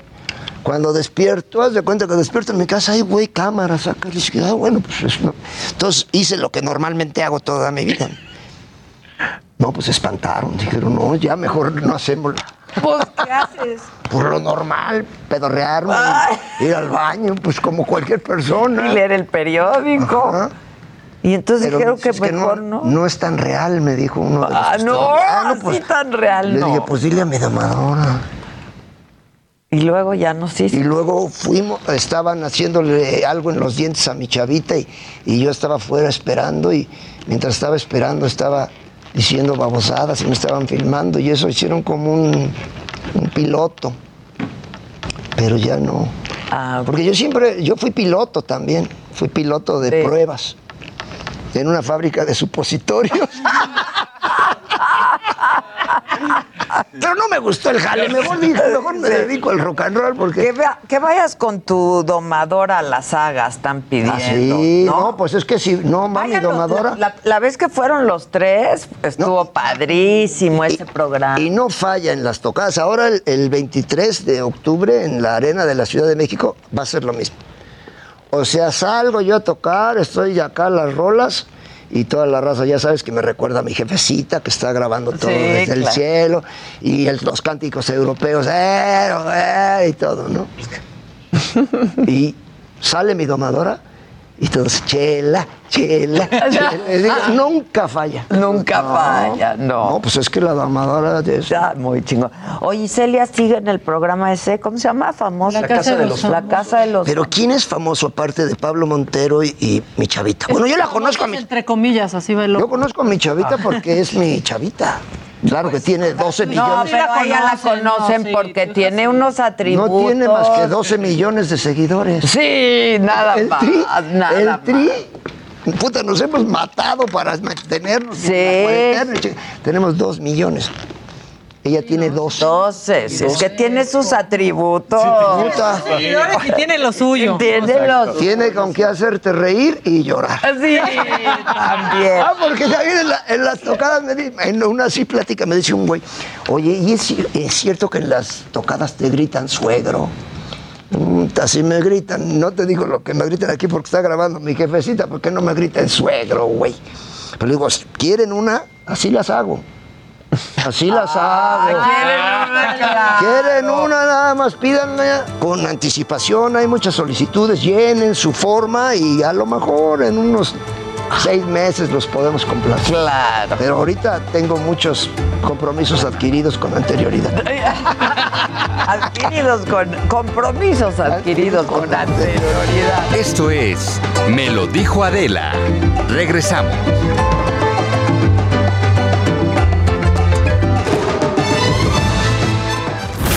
cuando despierto, haz de cuenta que despierto en mi casa, ay, güey, cámara, saca. Le dije, ah, bueno, pues es- no. Entonces hice lo que normalmente hago toda mi vida. No, pues se espantaron. Dijeron, no, ya mejor no hacemos Pues, ¿qué haces? por lo normal, pedorrearme, ir al baño, pues como cualquier persona. Y leer el periódico. Y entonces Pero dijeron que es mejor no, no. no es tan real, me dijo uno de los Ah, que no, estaban. así tan real Le no. dije, pues dile a mi domadora. Y luego ya no sí. Y luego fuimos, estaban haciéndole algo en los dientes a mi chavita y, y yo estaba afuera esperando y mientras estaba esperando estaba diciendo babosadas y me estaban filmando y eso hicieron como un, un piloto. Pero ya no. Ah, Porque yo siempre, yo fui piloto también, fui piloto de pruebas en una fábrica de supositorios. Pero no me gustó el jale, me volví, mejor me dedico al rock and roll porque... Que, vea- que vayas con tu domadora a las sagas, están pidiendo. Ah, sí, ¿no? no, pues es que si no, mami, domadora. La, la vez que fueron los tres, estuvo padrísimo ese programa. Y no falla en las tocadas. Ahora el, el 23 de octubre en la arena de la Ciudad de México va a ser lo mismo. O sea, salgo yo a tocar, estoy acá las rolas y toda la raza, ya sabes que me recuerda a mi jefecita que está grabando todo Sí, desde el cielo y el- los cánticos europeos, "Ero, eh", y todo, ¿no? y sale mi domadora Y todos, chela, chela, digo, nunca falla. Nunca falla, no. No, pues es que la domadora de eso. Ya, muy chingón. Oye, Celia sigue en el programa ese, ¿cómo se llama? Famoso. La Casa de los La Casa de los Pero ¿quién es famoso aparte de Pablo Montero y, y mi chavita? Bueno, yo la conozco a mi, Entre comillas, así va el yo conozco a mi chavita porque es mi chavita. Claro que tiene 12 No, millones. pero a ella la conocen porque tiene unos atributos. No tiene más que 12 millones de seguidores. Sí, nada el más, Tri, nada el tri, puta, nos hemos matado para mantenernos. en la cuarentena, che. Tenemos 2 millones. Ella tiene 12. 12, sí, es que tiene sus atributos. Puta. Seguidores y tiene lo suyo. Tiene los... Tiene con qué hacerte reír y llorar. Sí, también. Ah, porque también en, la- en las tocadas, me di- en una así plática me dice un güey, oye, ¿y es, es cierto que en las tocadas te gritan suegro? Así me gritan, no te digo lo que me gritan aquí porque está grabando mi jefecita, ¿por qué no me gritan suegro, güey? Pero digo, quieren una, así las hago. Así las hago. Quieren una nada más, pídanla con anticipación, hay muchas solicitudes, llenen su forma y a lo mejor en unos seis meses los podemos complacer. Claro. Pero ahorita tengo muchos compromisos adquiridos con anterioridad. Adquiridos con compromisos adquiridos con anterioridad. Esto es Me lo dijo Adela. Regresamos.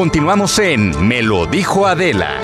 Continuamos en Me lo dijo Adela.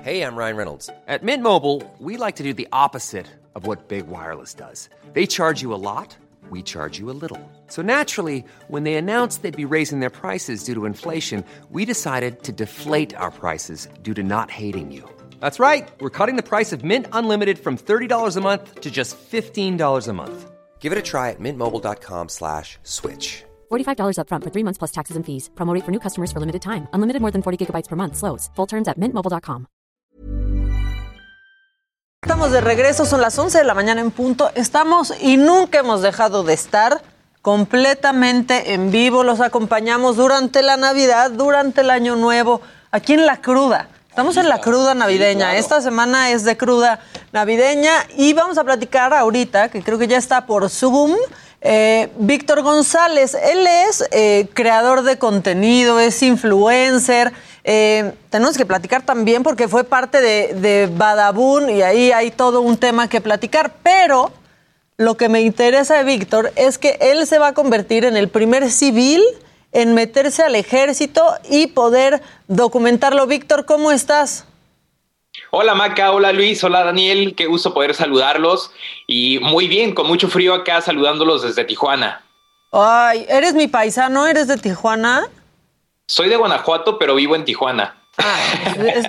Hey, I'm Ryan Reynolds. At Mint Mobile, we like to do the opposite of what Big Wireless does. They charge you a lot, we charge you a little. So naturally, when they announced they'd be raising their prices due to inflation, we decided to deflate our prices due to not hating you. That's right. We're cutting the price of Mint Unlimited from $30 a month to just $15 a month. Give it a try at mintmobile.com slash switch. $45 upfront for three months plus taxes and fees. Promo rate for new customers for limited time. Unlimited more than 40 gigabytes per month. Slows. Full terms at mintmobile.com. Estamos de regreso, son las 11 de la mañana en punto. Estamos y nunca hemos dejado de estar completamente en vivo. Los acompañamos durante la Navidad, durante el Año Nuevo, aquí en La Cruda. Estamos en la cruda navideña. Esta semana es de cruda navideña y vamos a platicar ahorita, que creo que ya está por Zoom, eh, Víctor González. Él es eh, creador de contenido, es influencer. Eh, tenemos que platicar también porque fue parte de, de Badabun y ahí hay todo un tema que platicar. Pero lo que me interesa de Víctor es que él se va a convertir en el primer civil en meterse al ejército y poder documentarlo. Víctor, ¿cómo estás? Hola Maca, hola Luis, hola Daniel, qué gusto poder saludarlos y muy bien, con mucho frío acá saludándolos desde Tijuana. Ay, ¿eres mi paisano? ¿Eres de Tijuana? Soy de Guanajuato, pero vivo en Tijuana.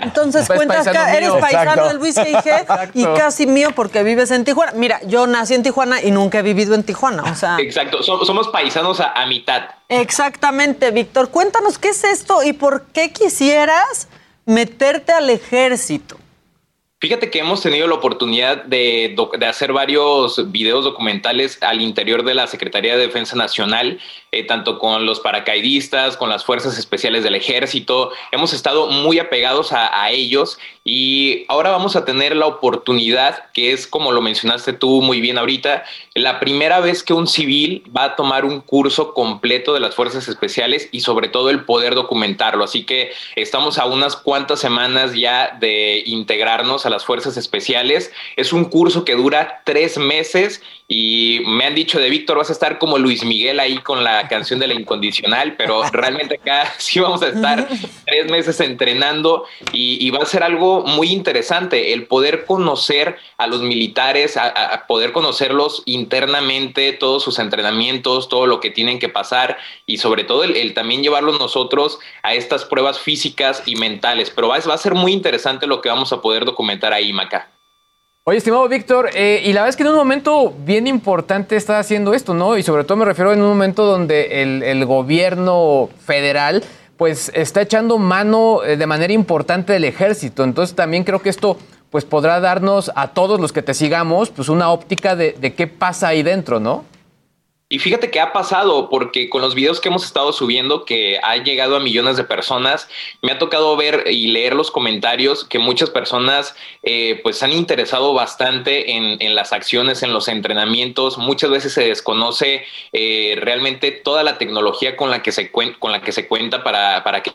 Entonces Pues cuentas paisano que eres mío. paisano Exacto. del Luis G y casi mío porque vives en Tijuana. Mira, yo nací en Tijuana y nunca he vivido en Tijuana, o sea. Exacto, so- somos paisanos a, a mitad. Exactamente, Víctor. Cuéntanos qué es esto y por qué quisieras meterte al ejército. Fíjate que hemos tenido la oportunidad de, hacer varios videos documentales al interior de la Secretaría de Defensa Nacional, eh, tanto con los paracaidistas, con las fuerzas especiales del ejército. Hemos estado muy apegados a ellos y ahora vamos a tener la oportunidad, que es como lo mencionaste tú muy bien ahorita, la primera vez que un civil va a tomar un curso completo de las fuerzas especiales y sobre todo el poder documentarlo. Así que estamos a unas cuantas semanas ya de integrarnos a las fuerzas especiales. Es un curso que dura tres meses y me han dicho de Víctor, vas a estar como Luis Miguel ahí con la canción de la incondicional, pero realmente acá sí vamos a estar tres meses entrenando y, va a ser algo muy interesante, el poder conocer a los militares, a, poder conocerlos internamente, todos sus entrenamientos, todo lo que tienen que pasar y sobre todo el, también llevarlos nosotros a estas pruebas físicas y mentales, pero va, va a ser muy interesante lo que vamos a poder documentar ahí, Maca. Oye, estimado Víctor, eh, y la verdad es que en un momento bien importante está haciendo esto, ¿no? Y sobre todo me refiero en un momento donde el, gobierno federal pues está echando mano eh, de manera importante del ejército. Entonces también creo que esto pues podrá darnos a todos los que te sigamos pues una óptica de, de qué pasa ahí dentro, ¿no? Y fíjate qué ha pasado, porque con los videos que hemos estado subiendo, que ha llegado a millones de personas, me ha tocado ver y leer los comentarios que muchas personas eh, pues han interesado bastante en, las acciones, en los entrenamientos. Muchas veces se desconoce eh, realmente toda la tecnología con la que se, con la que se cuenta para, para que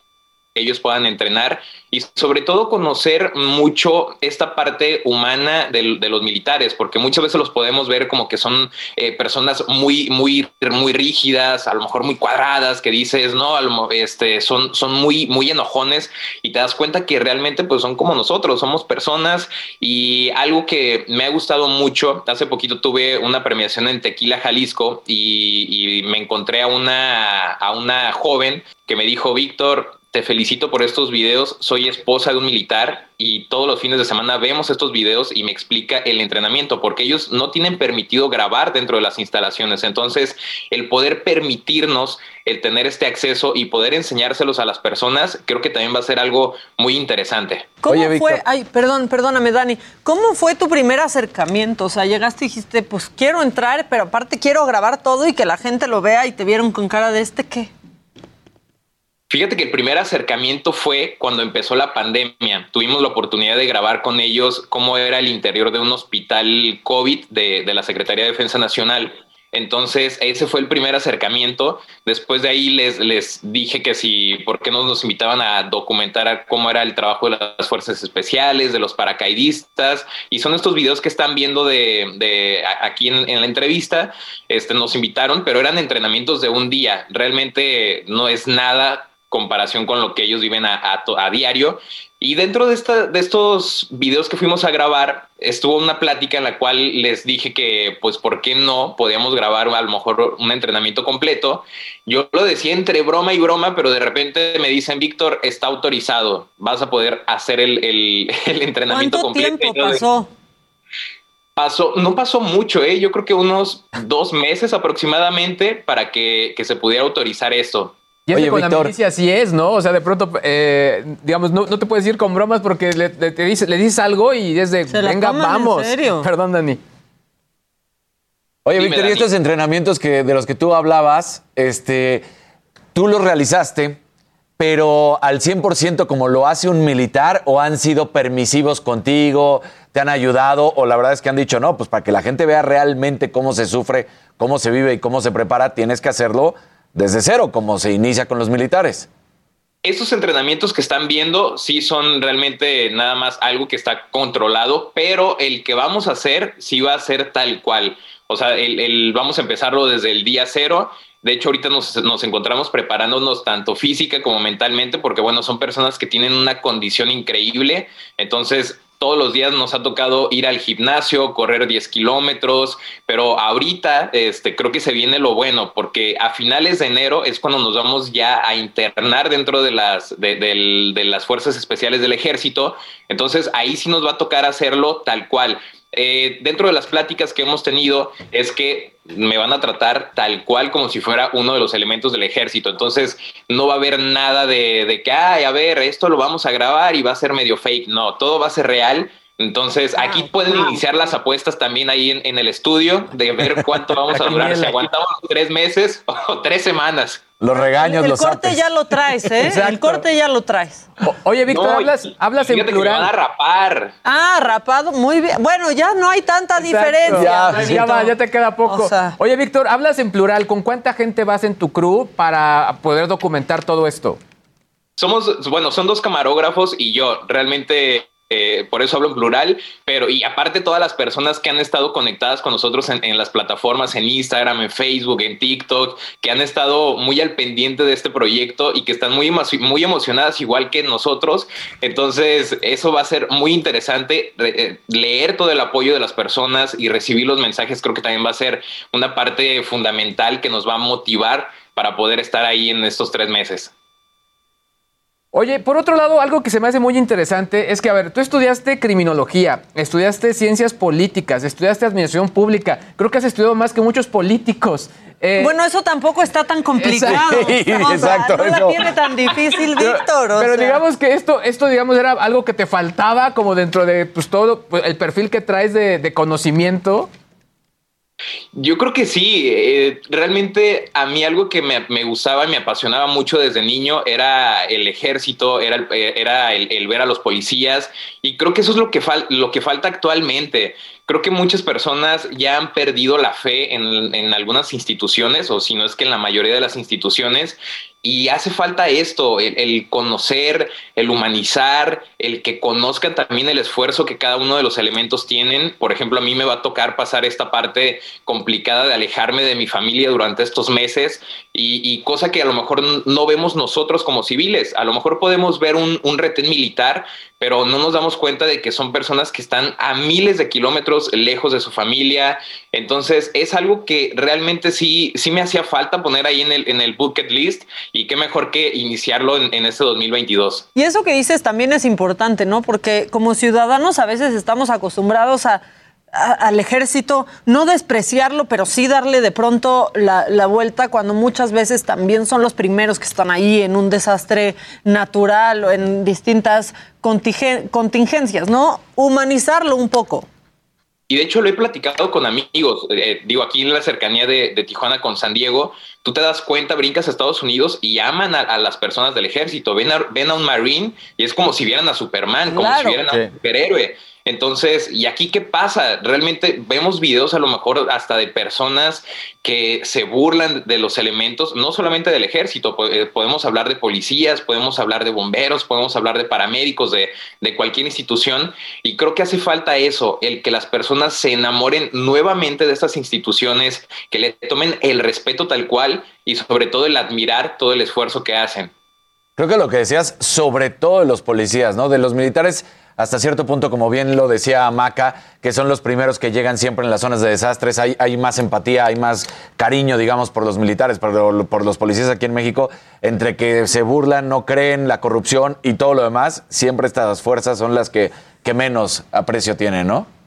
ellos puedan entrenar y sobre todo conocer mucho esta parte humana de, los militares, porque muchas veces los podemos ver como que son eh, personas muy, muy, muy rígidas, a lo mejor muy cuadradas, que dices, no, este, son, son muy, muy enojones y te das cuenta que realmente pues son como nosotros, somos personas. Y algo que me ha gustado mucho, hace poquito tuve una premiación en Tequila, Jalisco y, y me encontré a una, a una joven que me dijo, Víctor, te felicito por estos videos. Soy esposa de un militar y todos los fines de semana vemos estos videos y me explica el entrenamiento, porque ellos no tienen permitido grabar dentro de las instalaciones. Entonces, el poder permitirnos el tener este acceso y poder enseñárselos a las personas, creo que también va a ser algo muy interesante. ¿Cómo fue? Ay, perdón, perdóname, Dani. ¿Cómo fue tu primer acercamiento? O sea, llegaste y dijiste, pues quiero entrar, pero aparte quiero grabar todo y que la gente lo vea y te vieron con cara de este qué. Fíjate que el primer acercamiento fue cuando empezó la pandemia. Tuvimos la oportunidad de grabar con ellos cómo era el interior de un hospital COVID de, la Secretaría de Defensa Nacional. Entonces, ese fue el primer acercamiento. Después de ahí les, les dije que si, ¿por qué no nos invitaban a documentar cómo era el trabajo de las fuerzas especiales, de los paracaidistas? Y son estos videos que están viendo de, de aquí en, en, la entrevista. Este, nos invitaron, pero eran entrenamientos de un día. Realmente no es nada comparación con lo que ellos viven a, diario. Y dentro de, esta, de estos videos que fuimos a grabar, estuvo una plática en la cual les dije que, pues, ¿por qué no podíamos grabar a lo mejor un entrenamiento completo? Yo lo decía entre broma y broma, pero de repente me dicen, Víctor, está autorizado, vas a poder hacer el, el, entrenamiento ¿Cuánto completo. tiempo pasó? Pasó, no pasó mucho, ¿eh? yo creo que unos dos meses aproximadamente para que, que se pudiera autorizar esto. Y Oye, con la milicia así es, ¿no? O sea, de pronto, eh, digamos, no, te puedes ir con bromas porque le, te dice, le dices algo y es de, venga, vamos. En serio? Perdón, Dani. Oye, Víctor, y estos entrenamientos que, de los que tú hablabas, este, tú los realizaste, pero al 100% como lo hace un militar o han sido permisivos contigo, te han ayudado o la verdad es que han dicho, no, pues para que la gente vea realmente cómo se sufre, cómo se vive y cómo se prepara, tienes que hacerlo desde cero, como se inicia con los militares. Estos entrenamientos que están viendo sí son realmente nada más algo que está controlado, pero el que vamos a hacer sí va a ser tal cual. O sea, el, vamos a empezarlo desde el día cero. De hecho, ahorita nos, nos, encontramos preparándonos tanto física como mentalmente, porque bueno, son personas que tienen una condición increíble. Entonces, todos los días nos ha tocado ir al gimnasio, correr 10 kilómetros, pero ahorita este, creo que se viene lo bueno, porque a finales de enero es cuando nos vamos ya a internar dentro de las, de, las fuerzas especiales del ejército, entonces ahí sí nos va a tocar hacerlo tal cual. Eh, dentro de las pláticas que hemos tenido es que me van a tratar tal cual como si fuera uno de los elementos del ejército. Entonces no va a haber nada de, que, ay, a ver, esto lo vamos a grabar y va a ser medio fake. No, todo va a ser real. Entonces aquí pueden iniciar las apuestas también ahí en, el estudio de ver cuánto vamos a durar, si aguantamos tres meses o tres semanas. Los regaños, el los corte ya lo traes, ¿eh? El corte ya lo traes. oye, Víctor, hablas, hablas en plural. Que van a rapar. Ah, rapado, muy bien. Bueno, ya no hay tanta diferencia. Ya, va, ya te queda poco. Oye, Víctor, hablas en plural. ¿Con cuánta gente vas en tu crew para poder documentar todo esto? Somos, bueno, son dos camarógrafos y yo. Realmente eh, por eso hablo en plural, pero y aparte todas las personas que han estado conectadas con nosotros en, en, las plataformas, en Instagram, en Facebook, en TikTok, que han estado muy al pendiente de este proyecto y que están muy, muy emocionadas igual que nosotros. Entonces, eso va a ser muy interesante, eh, leer todo el apoyo de las personas y recibir los mensajes, creo que también va a ser una parte fundamental que nos va a motivar para poder estar ahí en estos tres meses. Oye, por otro lado, algo que se me hace muy interesante es que, a ver, tú estudiaste criminología, estudiaste ciencias políticas, estudiaste administración pública, creo que has estudiado más que muchos políticos. Eh, bueno, eso tampoco está tan complicado. Sí, o sea, exacto. No la tiene tan difícil, Víctor. Pero sea. digamos que esto, esto, digamos, era algo que te faltaba como dentro de pues, todo pues, el perfil que traes de, de conocimiento. Yo creo que sí, eh, realmente a mí algo que me, me, gustaba y me apasionaba mucho desde niño era el ejército, era, el, era el, ver a los policías y creo que eso es lo que, lo que falta actualmente. Creo que muchas personas ya han perdido la fe en, en algunas instituciones o si no es que en la mayoría de las instituciones y hace falta esto, el, conocer, el humanizar, el que conozcan también el esfuerzo que cada uno de los elementos tienen. Por ejemplo, a mí me va a tocar pasar esta parte complicada de alejarme de mi familia durante estos meses y, y cosa que a lo mejor no vemos nosotros como civiles. A lo mejor podemos ver un, un retén militar, pero no nos damos cuenta de que son personas que están a miles de kilómetros lejos de su familia. Entonces es algo que realmente sí, sí me hacía falta poner ahí en el, en el bucket list y qué mejor que iniciarlo en, en este 2022. Y eso que dices también es importante, ¿no? Porque como ciudadanos a veces estamos acostumbrados a, al ejército, no despreciarlo, pero sí darle de pronto la, vuelta cuando muchas veces también son los primeros que están ahí en un desastre natural o en distintas contingen contingencias, ¿no? Humanizarlo un poco. Y de hecho lo he platicado con amigos, eh, digo, aquí en la cercanía de, de, Tijuana con San Diego, tú te das cuenta, brincas a Estados Unidos y aman a, a las personas del ejército, ven a, ven a, un Marine y es como si vieran a Superman, como claro. si vieran a un superhéroe. Entonces, ¿y aquí qué pasa? Realmente vemos videos a lo mejor hasta de personas que se burlan de los elementos, no solamente del ejército, podemos hablar de policías, podemos hablar de bomberos, podemos hablar de paramédicos, de, de cualquier institución, y creo que hace falta eso, el que las personas se enamoren nuevamente de estas instituciones, que le tomen el respeto tal cual y sobre todo el admirar todo el esfuerzo que hacen. Creo que lo que decías, sobre todo de los policías, ¿no? De los militares hasta cierto punto, como bien lo decía Maca, que son los primeros que llegan siempre en las zonas de desastres, hay, más empatía, hay más cariño, digamos, por los militares, por, por, los policías aquí en México, entre que se burlan, no creen, la corrupción y todo lo demás, siempre estas fuerzas son las que, que menos aprecio tienen, ¿no?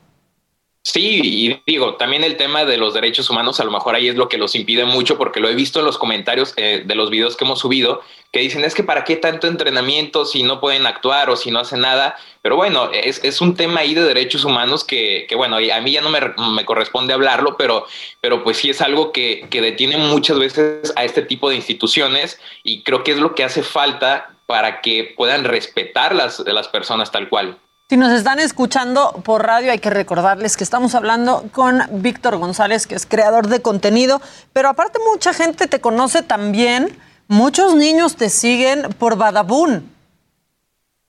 Sí, y digo, también el tema de los derechos humanos a lo mejor ahí es lo que los impide mucho porque lo he visto en los comentarios eh, de los videos que hemos subido que dicen es que para qué tanto entrenamiento si no pueden actuar o si no hacen nada, pero bueno, es, es un tema ahí de derechos humanos que, que bueno, a mí ya no me, me, corresponde hablarlo, pero, pero pues sí es algo que, que detiene muchas veces a este tipo de instituciones y creo que es lo que hace falta para que puedan respetar las, las personas tal cual. Si nos están escuchando por radio, hay que recordarles que estamos hablando con Víctor González, que es creador de contenido, pero aparte mucha gente te conoce también, muchos niños te siguen por Badabun.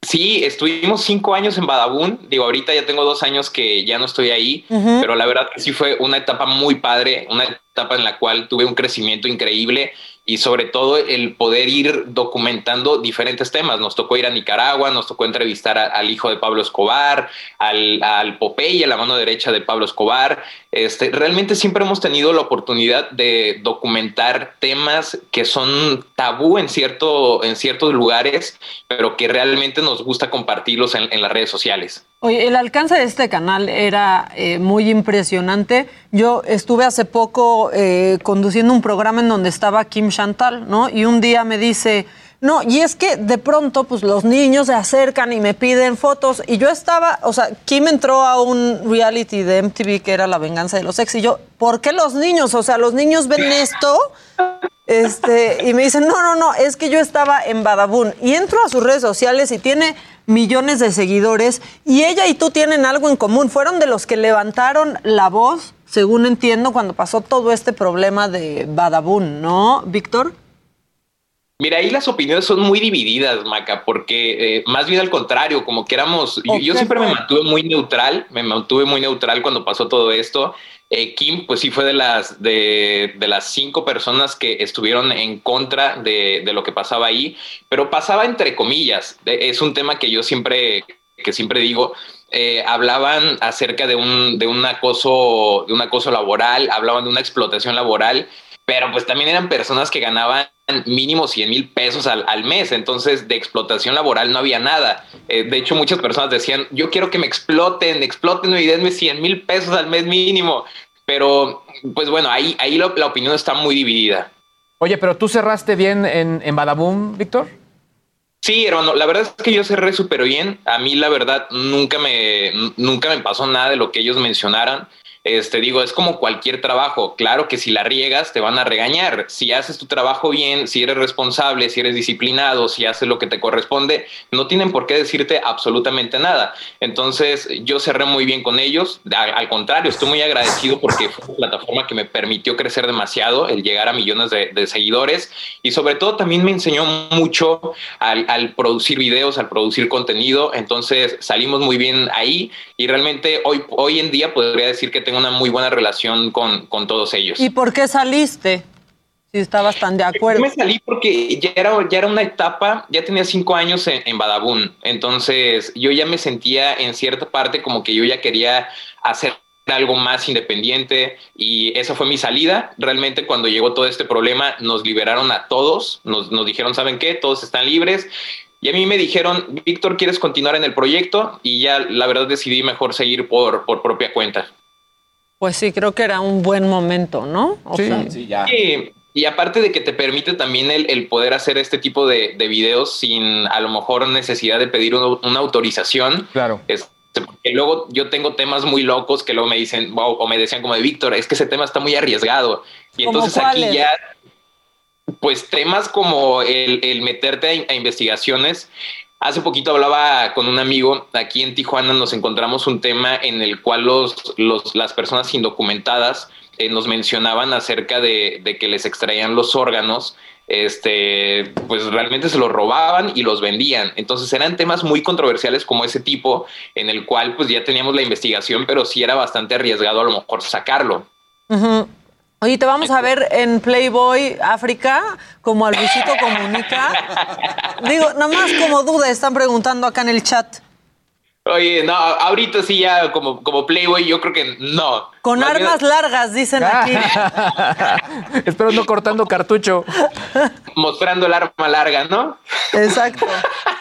Sí, estuvimos cinco años en Badabun. Digo, ahorita ya tengo dos años que ya no estoy ahí, uh -huh. pero la verdad que sí fue una etapa muy padre, una etapa en la cual tuve un crecimiento increíble y sobre todo el poder ir documentando diferentes temas. Nos tocó ir a Nicaragua, nos tocó entrevistar al hijo de Pablo Escobar, al, al Popeye, la mano derecha de Pablo Escobar. Este, realmente siempre hemos tenido la oportunidad de documentar temas que son tabú en, cierto, en ciertos lugares, pero que realmente nos gusta compartirlos en las redes sociales. Oye, el alcance de este canal era eh, muy impresionante. Yo estuve hace poco eh, conduciendo un programa en donde estaba Kim Chantal, ¿no? Y un día me dice, no, y es que de pronto, pues los niños se acercan y me piden fotos. Y yo estaba, o sea, Kim entró a un reality de MTV que era La venganza de los ex. Y yo, ¿por qué los niños? O sea, los niños ven esto. Este, y me dicen, no, no, no, es que yo estaba en Badabun. Y entro a sus redes sociales y tiene millones de seguidores y ella y tú tienen algo en común. Fueron de los que levantaron la voz, según entiendo, cuando pasó todo este problema de Badabun, ¿no, Víctor? Mira, ahí las opiniones son muy divididas, Maca, porque eh, más bien al contrario, como que éramos, yo, yo siempre me mantuve muy neutral, me mantuve muy neutral cuando pasó todo esto. Eh, Kim, pues sí fue de las, de, de las cinco personas que estuvieron en contra de, de lo que pasaba ahí, pero pasaba entre comillas. Eh, Es un tema que yo siempre, que siempre digo, eh, hablaban acerca de un, de un acoso, de un acoso laboral, hablaban de una explotación laboral, pero pues también eran personas que ganaban mínimo 100 mil pesos al, al mes, entonces de explotación laboral no había nada. Eh, de hecho, muchas personas decían, yo quiero que me exploten, exploten y denme 100 mil pesos al mes mínimo, pero pues bueno, ahí, ahí lo- la opinión está muy dividida. Oye, pero tú cerraste bien en, en Badaboom, Víctor. Sí, hermano, la verdad es que yo cerré súper bien. A mí, la verdad, nunca me, nunca me pasó nada de lo que ellos mencionaran. Este, digo, es como cualquier trabajo. Claro que si la riegas, te van a regañar. Si haces tu trabajo bien, si eres responsable, si eres disciplinado, si haces lo que te corresponde, no tienen por qué decirte absolutamente nada. Entonces, yo cerré muy bien con ellos. A- Al contrario, estoy muy agradecido porque fue una plataforma que me permitió crecer demasiado, el llegar a millones de, de seguidores y sobre todo también me enseñó mucho al, al producir videos, al producir contenido. Entonces salimos muy bien ahí y realmente hoy, hoy en día podría decir que tengo una muy buena relación con, con todos ellos. ¿Y por qué saliste? Si estabas tan de acuerdo. Yo me salí porque ya era, ya era una etapa, ya tenía cinco años en, en Badabun, entonces yo ya me sentía en cierta parte como que yo ya quería hacer algo más independiente y esa fue mi salida. Realmente cuando llegó todo este problema nos liberaron a todos, nos, nos dijeron, ¿saben qué? Todos están libres. Y a mí me dijeron, Víctor, ¿quieres continuar en el proyecto? Y ya la verdad decidí mejor seguir por, por propia cuenta. Pues sí, creo que era un buen momento, ¿no? O sea, Sí, y aparte de que te permite también el, el poder hacer este tipo de, de videos sin a lo mejor necesidad de pedir una, una autorización. Claro. Este, porque luego yo tengo temas muy locos que luego me dicen, wow, o me decían como de Víctor, es que ese tema está muy arriesgado. Y ¿Cómo entonces aquí ya, pues temas como el, el meterte a, a investigaciones. Hace poquito hablaba con un amigo, aquí en Tijuana nos encontramos un tema en el cual los, los, las personas indocumentadas eh, nos mencionaban acerca de, que les extraían los órganos, este, pues realmente se los robaban y los vendían. Entonces eran temas muy controversiales como ese tipo, en el cual pues ya teníamos la investigación, pero sí era bastante arriesgado a lo mejor sacarlo. Ujú. Oye, te vamos a ver en Playboy África, como a Luisito Comunica. Digo, nada más como duda, están preguntando acá en el chat. Oye, no, ahorita sí ya como, como Playboy, yo creo que no. Con Más bien- armas largas, dicen aquí. Espero no cortando cartucho. mostrando el arma larga, ¿no? Exacto.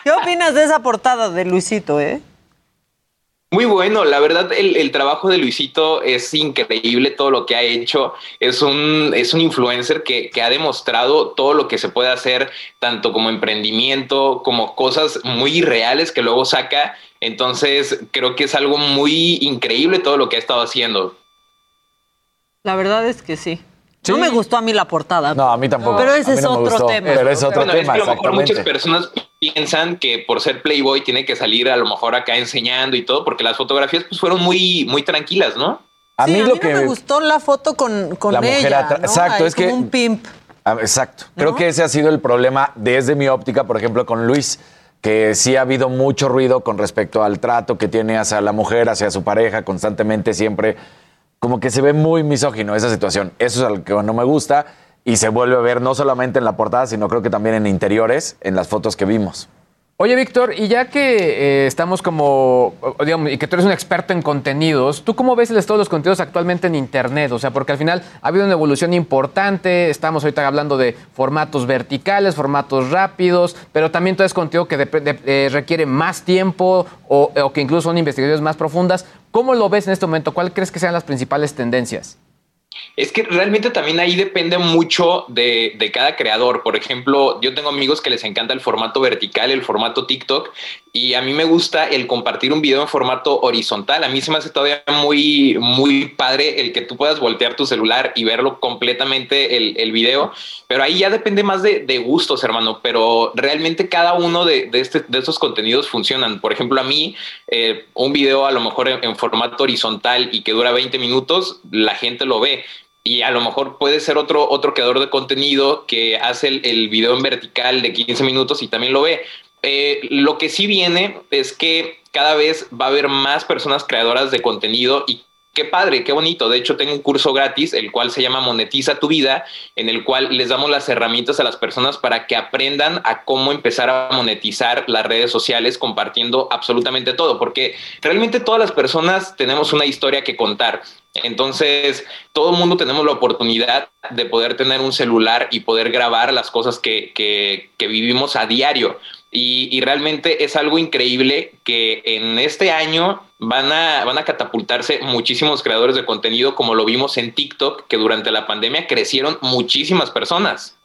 ¿Qué opinas de esa portada de Luisito, eh? Muy bueno, la verdad el, el trabajo de Luisito es increíble todo lo que ha hecho, es un, es un influencer que, que ha demostrado todo lo que se puede hacer, tanto como emprendimiento, como cosas muy irreales que luego saca, entonces creo que es algo muy increíble todo lo que ha estado haciendo. La verdad es que sí. No me gustó a mí la portada. No, a mí tampoco. Pero ese A es no otro gustó, tema. Pero es otro Bueno, es tema, que a lo mejor muchas personas piensan que por ser Playboy tiene que salir a lo mejor acá enseñando y todo, porque las fotografías pues fueron muy, muy tranquilas, ¿no? A Sí, mí a lo mí que no me gustó la foto con, con La mujer ella. ¿no? Exacto, es que- un pimp. Ah, Exacto. Creo que ese ha sido el problema desde mi óptica, por ejemplo, con Luis, que sí ha habido mucho ruido con respecto al trato que tiene hacia la mujer, hacia su pareja, constantemente, siempre. Como que se ve muy misógino esa situación. Eso es algo que no me gusta y se vuelve a ver no solamente en la portada, sino creo que también en interiores, en las fotos que vimos. Oye, Víctor, y ya que eh, estamos como, digamos, y que tú eres un experto en contenidos, ¿tú cómo ves el estado de los contenidos actualmente en Internet? O sea, porque al final ha habido una evolución importante, estamos ahorita hablando de formatos verticales, formatos rápidos, pero también todo es contenido que eh, requiere más tiempo o, o que incluso son investigaciones más profundas. ¿Cómo lo ves en este momento? ¿Cuál crees que sean las principales tendencias? Es que realmente también ahí depende mucho de, de cada creador. Por ejemplo, yo tengo amigos que les encanta el formato vertical, el formato TikTok, y a mí me gusta el compartir un video en formato horizontal. A mí se me hace todavía muy, muy padre el que tú puedas voltear tu celular y verlo completamente el, video, pero ahí ya depende más de, gustos, hermano. Pero realmente cada uno de, de, este, estos contenidos funcionan. Por ejemplo, a mí, eh, un video a lo mejor en formato horizontal y que dura 20 minutos, la gente lo ve y a lo mejor puede ser otro, otro creador de contenido que hace el, el video en vertical de 15 minutos y también lo ve. Eh, lo que sí viene es que cada vez va a haber más personas creadoras de contenido y qué padre, qué bonito. De hecho, tengo un curso gratis, el cual se llama Monetiza tu vida, en el cual les damos las herramientas a las personas para que aprendan a cómo empezar a monetizar las redes sociales compartiendo absolutamente todo, porque realmente todas las personas tenemos una historia que contar. Entonces, todo el mundo tenemos la oportunidad de poder tener un celular y poder grabar las cosas que, que, que vivimos a diario. Y, y, realmente es algo increíble que en este año van a, van a catapultarse muchísimos creadores de contenido, como lo vimos en TikTok, que durante la pandemia crecieron muchísimas personas.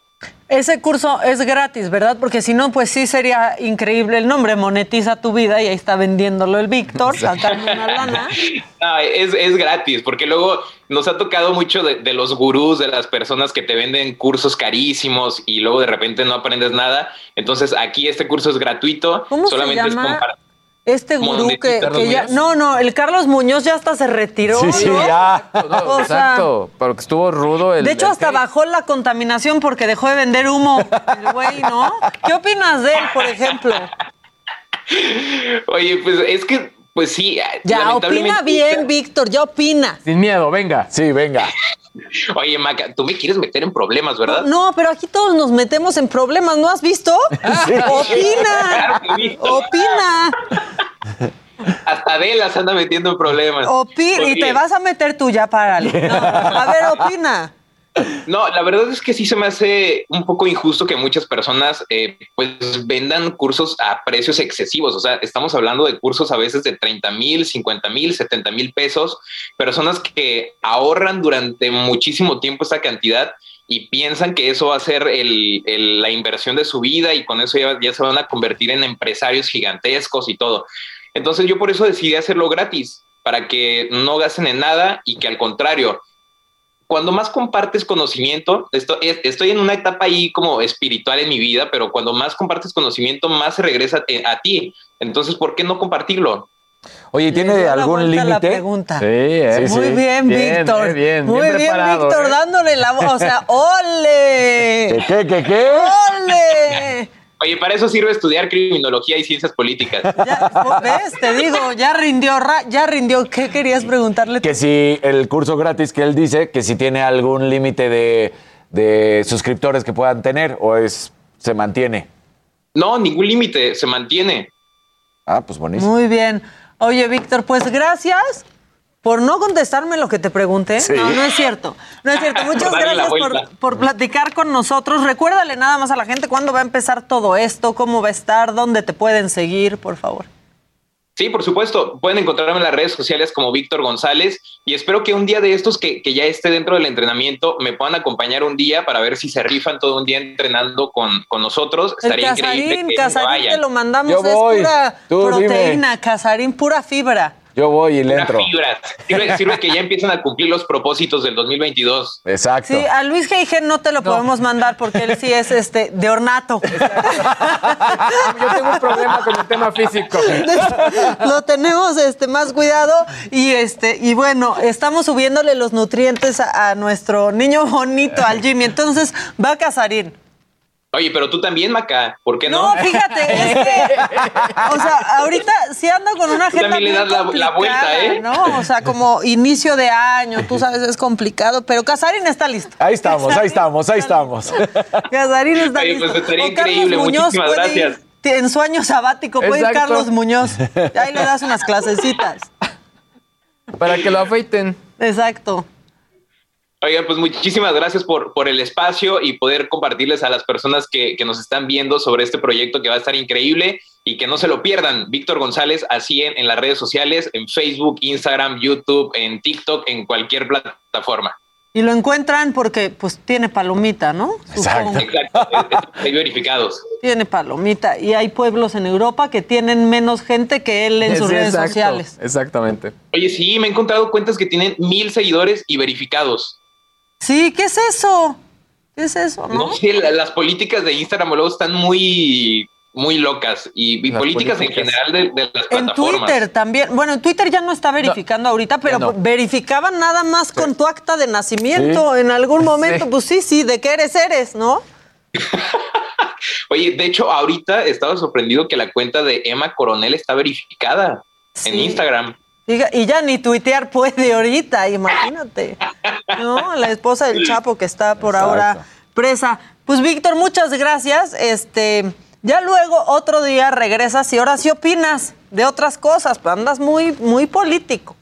Ese curso es gratis, ¿verdad? Porque si no, pues sí sería increíble el nombre, monetiza tu vida y ahí está vendiéndolo el Víctor, sacando una lana. No, es, es, gratis, porque luego nos ha tocado mucho de, de, los gurús, de las personas que te venden cursos carísimos y luego de repente no aprendes nada. Entonces aquí este curso es gratuito, ¿Cómo solamente se es llama? Este gurú que, que ya. No, no, el Carlos Muñoz ya hasta se retiró. Sí, sí, ¿no? ya. No, O sea, exacto. Porque estuvo rudo el. De hecho, el hasta bajó la contaminación porque dejó de vender humo. El güey, ¿no? ¿Qué opinas de él, por ejemplo? Oye, pues es que, pues sí. Ya, opina bien, Víctor, ya opina. Sin miedo, venga. Sí, venga. Oye, Maca, tú me quieres meter en problemas, ¿verdad? No, pero aquí todos nos metemos en problemas, ¿no has visto? Opina. Claro visto. Opina. Hasta Adela se anda metiendo en problemas. Opina. Y te vas a meter tú ya, párale. No, a ver, opina. No, la verdad es que sí se me hace un poco injusto que muchas personas eh, pues vendan cursos a precios excesivos. O sea, estamos hablando de cursos a veces de 30 mil, 50 mil, 70 mil pesos. Personas que ahorran durante muchísimo tiempo esta cantidad y piensan que eso va a ser la inversión de su vida y con eso ya, ya se van a convertir en empresarios gigantescos y todo. Entonces yo por eso decidí hacerlo gratis, para que no gasten en nada y que al contrario, cuando más compartes conocimiento, esto, es- estoy en una etapa ahí como espiritual en mi vida, pero cuando más compartes conocimiento, más se regresa a ti. Entonces, ¿por qué no compartirlo? Oye, ¿tiene algún límite? pregunta. Sí, eh. Muy bien, Víctor. bien, Muy bien bien, preparado, Víctor, eh. dándole la voz. O sea, ¡ole! ¿Qué, qué, qué? ¡Ole! Oye, para eso sirve estudiar criminología y ciencias políticas. Ya, ¿Ves? Te digo, ya rindió, ra- ya rindió. ¿Qué querías preguntarle? Que si el curso gratis que él dice, que si tiene algún límite de, de suscriptores que puedan tener o es se mantiene. No, ningún límite, se mantiene. Ah, pues buenísimo. Muy bien. Oye, Víctor, pues gracias por no contestarme lo que te pregunté. Sí. No, no es cierto. No es cierto. Muchas Por gracias por, por platicar con nosotros. Recuérdale nada más a la gente cuándo va a empezar todo esto, cómo va a estar, dónde te pueden seguir, por favor. Sí, por supuesto. Pueden encontrarme en las redes sociales como Víctor González y espero que un día de estos que, que ya esté dentro del entrenamiento me puedan acompañar un día para ver si se rifan todo un día entrenando con, con nosotros. El Estaría increíble casarín, que casarín te lo mandamos, Yo es voy. pura Tú dime. proteína, casarín, pura fibra. Yo voy y le entro. fibra. Sirve, sirve que ya empiezan a cumplir los propósitos del 2022. Exacto. Sí, a Luis G.I.G. no te lo podemos mandar porque él sí es este de ornato. Yo tengo un problema con el tema físico. lo tenemos este más cuidado y este y bueno estamos subiéndole los nutrientes a, a nuestro niño bonito al Jimmy entonces va a casarín Oye, pero tú también, Maca, ¿por qué no? no fíjate es que o sea ahorita sí ando con una agenda también le das la- la vuelta, ¿eh? no o sea como inicio de año tú sabes es complicado pero Casarín está listo Ahí estamos, ahí estamos, ahí estamos. Casarín está Oye, listo pues, estaría increíble, Muñoz muchísimas ir gracias. en su año sabático puede ir. Carlos Muñoz ahí le das unas clasecitas Para que lo afeiten. exacto Oigan, pues muchísimas gracias por, por el espacio y poder compartirles a las personas que, que nos están viendo sobre este proyecto que va a estar increíble y que no se lo pierdan. Víctor González, así en, en las redes sociales, en Facebook, Instagram, YouTube, en TikTok, en cualquier plataforma. Y lo encuentran porque pues tiene palomita, ¿no? Supongo. Exacto, hay verificados. Tiene palomita. Y hay pueblos en Europa que tienen menos gente que él en sus redes exacto, sociales. Exactamente. Oye, sí, me he encontrado cuentas que tienen mil seguidores y verificados. Sí, ¿qué es eso? ¿Qué es eso? ¿No? No sé, la- las políticas de Instagram luego están muy, muy locas y, y políticas, en general de, de las En plataformas. Twitter también. Bueno, en Twitter ya no está verificando ahorita, pero no. verificaban nada más con tu acta de nacimiento Sí. en algún momento. Sí. Pues sí, sí, de que eres, eres, ¿no? Oye, de hecho, ahorita estaba sorprendido que la cuenta de Emma Coronel está verificada en Sí. Instagram. Y ya ni tuitear puede ahorita, imagínate. No, la esposa del Chapo que está por ahora presa. Pues Víctor, muchas gracias. Este, ya luego otro día regresas y ahora sí opinas de otras cosas, pero andas muy, muy político.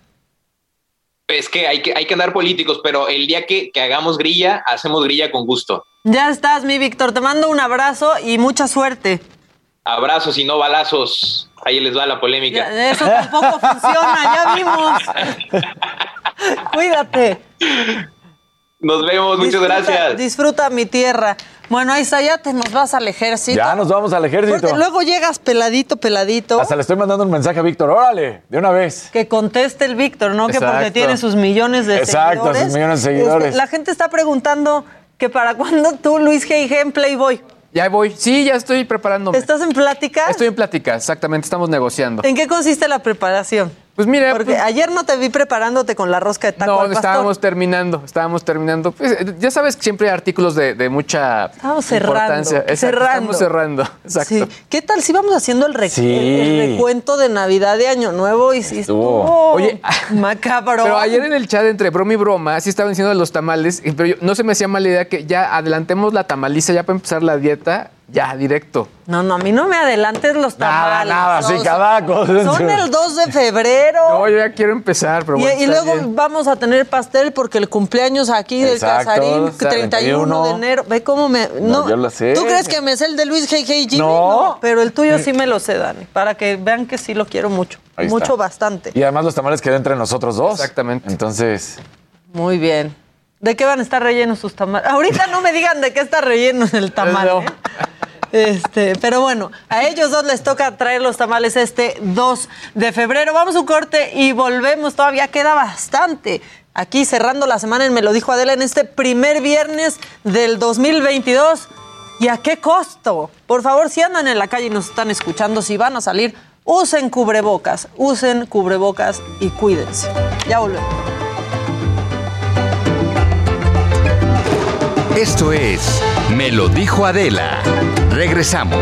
Es que hay que, hay que andar políticos, pero el día que, que hagamos grilla, hacemos grilla con gusto. Ya estás, mi Víctor. Te mando un abrazo y mucha suerte. Abrazos y no balazos. Ahí les va la polémica. Ya, Eso tampoco funciona, ya vimos. Cuídate. Nos vemos, muchas Disfruta- gracias. Disfruta mi tierra. Bueno, ahí está, ya te nos vas al ejército. Ya nos vamos al ejército. Porque luego llegas peladito, peladito. Hasta le estoy mandando un mensaje a Víctor. Órale, de una vez. Que conteste el Víctor, ¿no? Que porque Exacto. tiene sus millones de Exacto, seguidores. sus millones de seguidores. Este, la gente está preguntando que para cuándo tú, Luis G. en Playboy. Ya voy. Sí, ya estoy preparándome. ¿Estás en plática? Estoy en plática, exactamente. Estamos negociando. ¿En qué consiste la preparación? Pues mira, Porque ayer no te vi preparándote con la rosca de taco No, al pastor. estábamos terminando, estábamos terminando. Pues, eh, ya sabes que siempre hay artículos de, de mucha Estamos cerrando, importancia. Exacto, cerrando. Estamos cerrando, exacto. Sí. ¿Qué tal si vamos haciendo el, re- Sí. el- el recuento de Navidad de Año Nuevo y si estuvo Oye, macabro? Pero ayer en el chat entre broma y broma, sí estaban diciendo de los tamales, pero yo- no se me hacía mala idea que ya adelantemos la tamaliza ya para empezar la dieta, ya directo. No, no, a mí no me adelantes los tamales. nada, sí, No, cada cosa. Son el 2 de febrero. No, yo ya quiero empezar, pero y, bueno, y luego bien. vamos a tener pastel porque el cumpleaños aquí del Exacto, Casarín, está 31 de 31. enero. Ve cómo me. No, yo lo sé. ¿Tú crees que me sé el de Luis Hey Hey Jimmy? No. pero el tuyo sí me lo sé, Dani. Para que vean que sí lo quiero mucho. Ahí mucho, está. bastante. Y además los tamales quedan entre nosotros dos. Exactamente. Entonces, Muy bien. ¿De qué van a estar rellenos sus tamales? Ahorita no me digan de qué está relleno el tamal. No. ¿eh? Este, pero bueno, a ellos dos les toca traer los tamales este 2 de febrero. Vamos a un corte y volvemos. Todavía queda bastante. Aquí cerrando la semana Me lo dijo Adela en este primer viernes del 2022. ¿Y a qué costo? Por favor, si andan en la calle y nos están escuchando, si van a salir, usen cubrebocas, usen cubrebocas y cuídense. Ya volvemos. Esto es Me lo dijo Adela. Regresamos.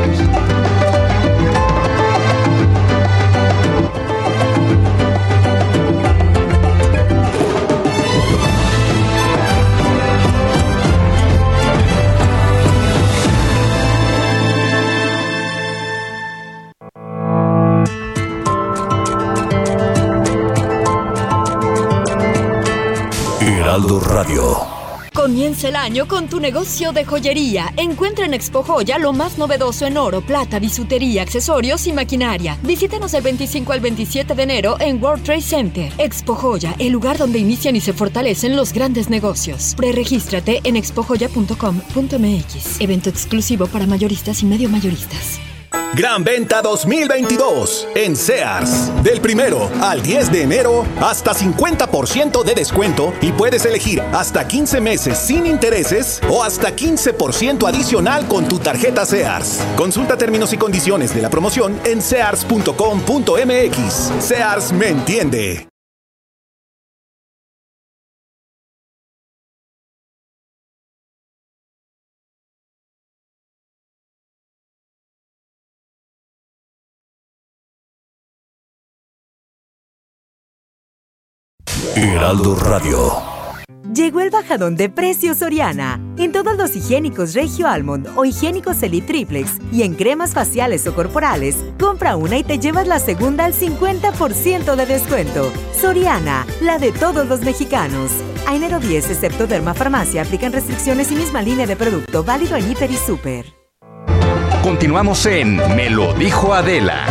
Radio. Comienza el año con tu negocio de joyería. Encuentra en Expo Joya lo más novedoso en oro, plata, bisutería, accesorios y maquinaria. Visítanos el 25 al 27 de enero en World Trade Center. Expo Joya, el lugar donde inician y se fortalecen los grandes negocios. Preregístrate en expojoya.com.mx. Evento exclusivo para mayoristas y medio mayoristas. Gran Venta 2022 en Sears. Del primero al 10 de enero, hasta 50% de descuento y puedes elegir hasta 15 meses sin intereses o hasta 15% adicional con tu tarjeta Sears. Consulta términos y condiciones de la promoción en sears.com.mx. Sears me entiende. Heraldo Radio. Llegó el bajadón de precios Soriana. En todos los higiénicos Regio Almond o higiénicos Elite Triplex y en cremas faciales o corporales, compra una y te llevas la segunda al 50% de descuento. Soriana, la de todos los mexicanos. A enero 10, excepto Derma Farmacia, aplican restricciones y misma línea de producto válido en Hiper y Super. Continuamos en Me lo dijo Adela.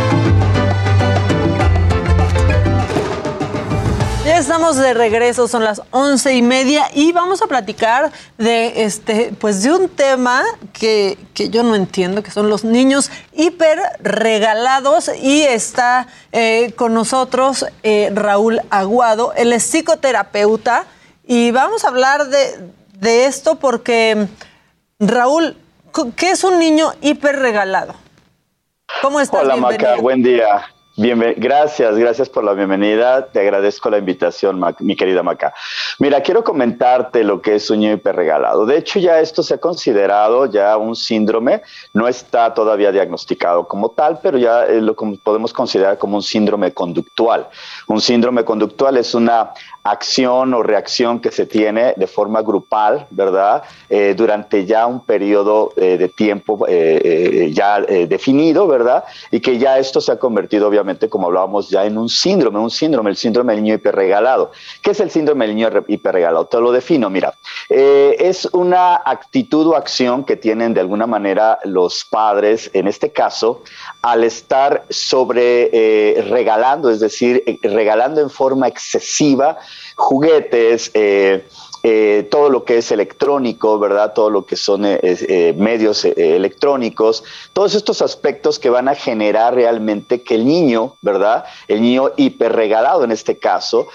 Ya estamos de regreso, son las once y media y vamos a platicar de este, pues de un tema que, que yo no entiendo, que son los niños hiper regalados y está eh, con nosotros eh, Raúl Aguado, él es psicoterapeuta y vamos a hablar de, de esto porque Raúl, ¿qué es un niño hiper regalado? ¿Cómo estás? Hola, Bienvenido. Maca, buen día. Gracias, gracias por la bienvenida. Te agradezco la invitación, mi querida Maca. Mira, quiero comentarte lo que es niño hiperregalado. De hecho, ya esto se ha considerado ya un síndrome. No está todavía diagnosticado como tal, pero ya eh, lo podemos considerar como un síndrome conductual. Un síndrome conductual es una acción o reacción que se tiene de forma grupal, ¿verdad? Eh, durante ya un periodo eh, de tiempo eh, ya definido, ¿verdad? Y que ya esto se ha convertido, obviamente, como hablábamos ya, en un síndrome, un síndrome, el síndrome del niño hiperregalado. ¿Qué es el síndrome del niño re- hiperregalado? Te lo defino, mira. Es una actitud o acción que tienen de alguna manera los padres, en este caso, al estar sobre eh, regalando, es decir, eh, regalando en forma excesiva juguetes, eh, eh, todo lo que es electrónico, ¿verdad? Todo lo que son eh, eh, medios electrónicos, todos estos aspectos que van a generar realmente que el niño, ¿verdad? El niño hiperregalado en este caso,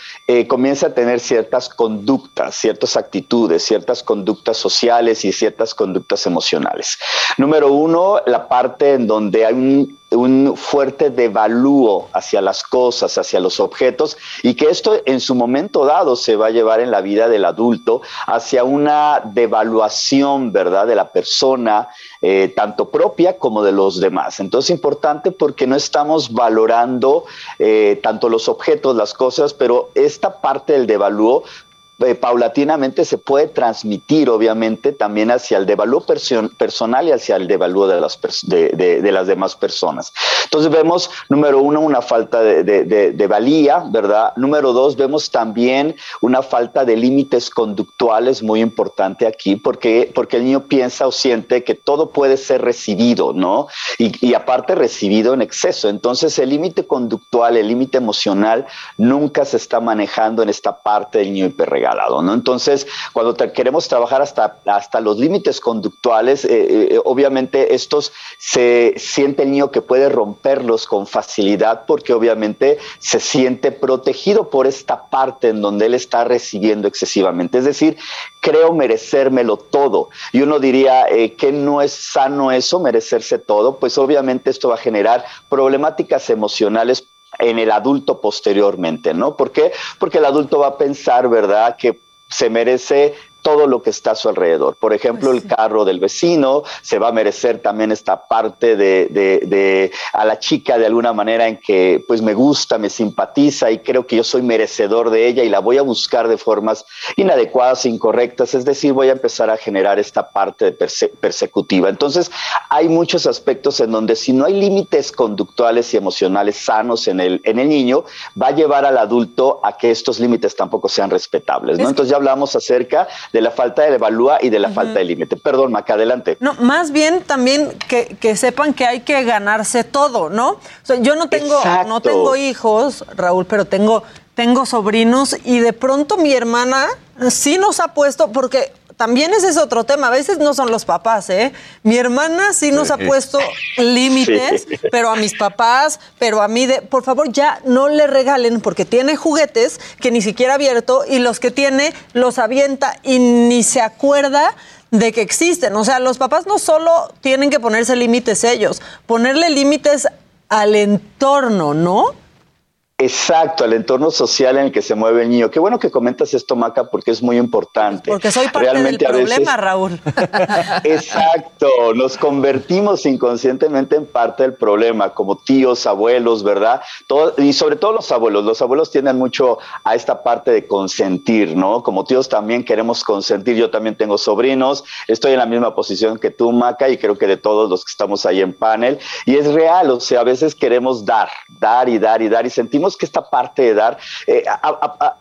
comienza a tener ciertas conductas, ciertas actitudes, ciertas conductas sociales y ciertas conductas emocionales. Número uno, la parte en donde hay un un fuerte devalúo hacia las cosas, hacia los objetos, y que esto en su momento dado se va a llevar en la vida del adulto hacia una devaluación, ¿verdad?, de la persona, eh, tanto propia como de los demás. Entonces, importante porque no estamos valorando eh, tanto los objetos, las cosas, pero esta parte del devalúo eh, paulatinamente se puede transmitir, obviamente, también hacia el devalúo perso- personal y hacia el devalúo de las, de, las demás personas. Entonces vemos, número uno, una falta de, valía, ¿verdad? Número dos, vemos también una falta de límites conductuales muy importante aquí, porque, porque el niño piensa o siente que todo puede ser recibido, ¿no? Y, y aparte recibido en exceso. Entonces el límite conductual, el límite emocional, nunca se está manejando en esta parte del niño ¿no? Entonces, cuando queremos trabajar hasta, hasta los límites conductuales, eh, eh, obviamente estos se siente el niño que puede romperlos con facilidad porque obviamente se siente protegido por esta parte en donde él está recibiendo excesivamente. Es decir, creo merecérmelo todo. Y uno diría eh, que no es sano eso, merecerse todo, pues obviamente esto va a generar problemáticas emocionales en el adulto posteriormente, ¿no? ¿Por qué? Porque el adulto va a pensar, ¿verdad?, que se merece todo lo que está a su alrededor. Por ejemplo, el carro del vecino se va a merecer también esta parte de, de- de a la chica de alguna manera en que pues me gusta, me simpatiza y creo que yo soy merecedor de ella y la voy a buscar de formas inadecuadas, incorrectas. Es decir, voy a empezar a generar esta parte de perse- persecutiva. Entonces, hay muchos aspectos en donde si no hay límites conductuales y emocionales sanos en el, en el niño, va a llevar al adulto a que estos límites tampoco sean respetables. ¿no? Entonces ya hablamos acerca de la falta de evalúa y de la falta de límite. Perdón, Maca, adelante. No, más bien también que, que sepan que hay que ganarse todo, ¿no? O sea, yo no tengo, Exacto. no tengo hijos, Raúl, pero tengo, tengo sobrinos y de pronto mi hermana sí nos ha puesto, porque también ese es otro tema, a veces no son los papás, ¿eh? Mi hermana sí nos ha puesto límites, Sí. pero a mis papás, pero a mí, de, por favor, ya no le regalen porque tiene juguetes que ni siquiera ha abierto y los que tiene los avienta y ni se acuerda de que existen. O sea, los papás no solo tienen que ponerse límites ellos, ponerle límites al entorno, ¿no? Exacto, al entorno social en el que se mueve el niño. Qué bueno que comentas esto, Maca, porque es muy importante. Porque soy parte Realmente del veces- problema, Raúl. Exacto, nos convertimos inconscientemente en parte del problema, como tíos, abuelos, ¿verdad? Todo, y sobre todo los abuelos. Los abuelos tienden mucho a esta parte de consentir, ¿no? Como tíos también queremos consentir. Yo también tengo sobrinos, estoy en la misma posición que tú, Maca, y creo que de todos los que estamos ahí en panel. Y es real, o sea, a veces queremos dar, dar y dar y dar, y sentimos que esta parte de dar, eh,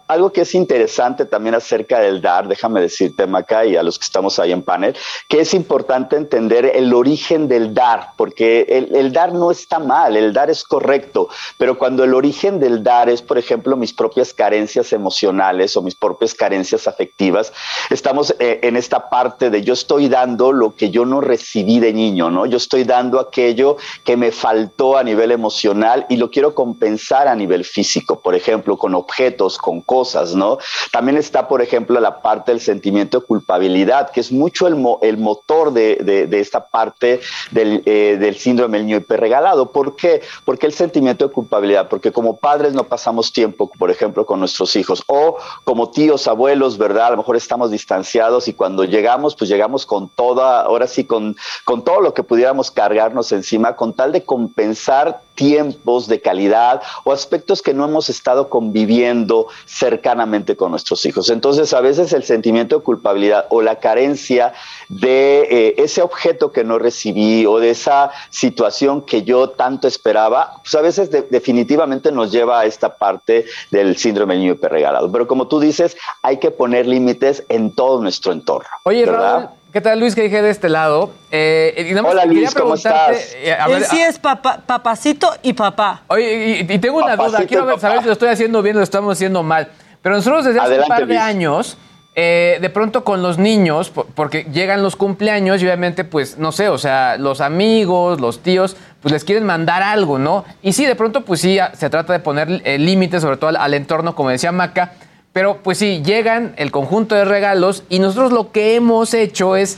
algo que es interesante también acerca del dar, déjame decirte, Maca, y a los que estamos ahí en panel, que es importante entender el origen del dar, porque el, el dar no está mal, el dar es correcto, pero cuando el origen del dar es, por ejemplo, mis propias carencias emocionales o mis propias carencias afectivas, estamos eh, en esta parte de yo estoy dando lo que yo no recibí de niño, ¿no? Yo estoy dando aquello que me faltó a nivel emocional y lo quiero compensar a nivel nivel físico, por ejemplo, con objetos, con cosas, ¿no? También está, por ejemplo, la parte del sentimiento de culpabilidad, que es mucho el, mo- el motor de, esta parte del, eh, del síndrome del niño hiperregalado. ¿Por qué? Porque el sentimiento de culpabilidad, porque como padres no pasamos tiempo, por ejemplo, con nuestros hijos, o como tíos, abuelos, ¿verdad? A lo mejor estamos distanciados y cuando llegamos, pues llegamos con toda, ahora sí, con, con todo lo que pudiéramos cargarnos encima, con tal de compensar tiempos de calidad o aspectos que no hemos estado conviviendo cercanamente con nuestros hijos. Entonces, a veces el sentimiento de culpabilidad o la carencia de eh, ese objeto que no recibí o de esa situación que yo tanto esperaba, pues a veces de- definitivamente nos lleva a esta parte del síndrome del niño hiperregalado. Pero como tú dices, hay que poner límites en todo nuestro entorno. Oye, ¿verdad? Raúl, ¿qué tal Luis que dije de este lado? Eh, y nada más Hola, quería Luis, ¿cómo preguntarte, estás? eh, a ver, Él sí es papá, papacito y papá. Oye, y, y tengo una duda, quiero saber si lo estoy haciendo bien o lo estamos haciendo mal. Pero nosotros desde hace Adelante, un par de Luis. años, eh, de pronto con los niños, po- porque llegan los cumpleaños y obviamente, pues, no sé, o sea, los amigos, los tíos, pues les quieren mandar algo, ¿no? Y sí, de pronto, pues sí, se trata de poner eh, límites, sobre todo al, al entorno, como decía Maca. Pero pues sí, llegan el conjunto de regalos y nosotros lo que hemos hecho es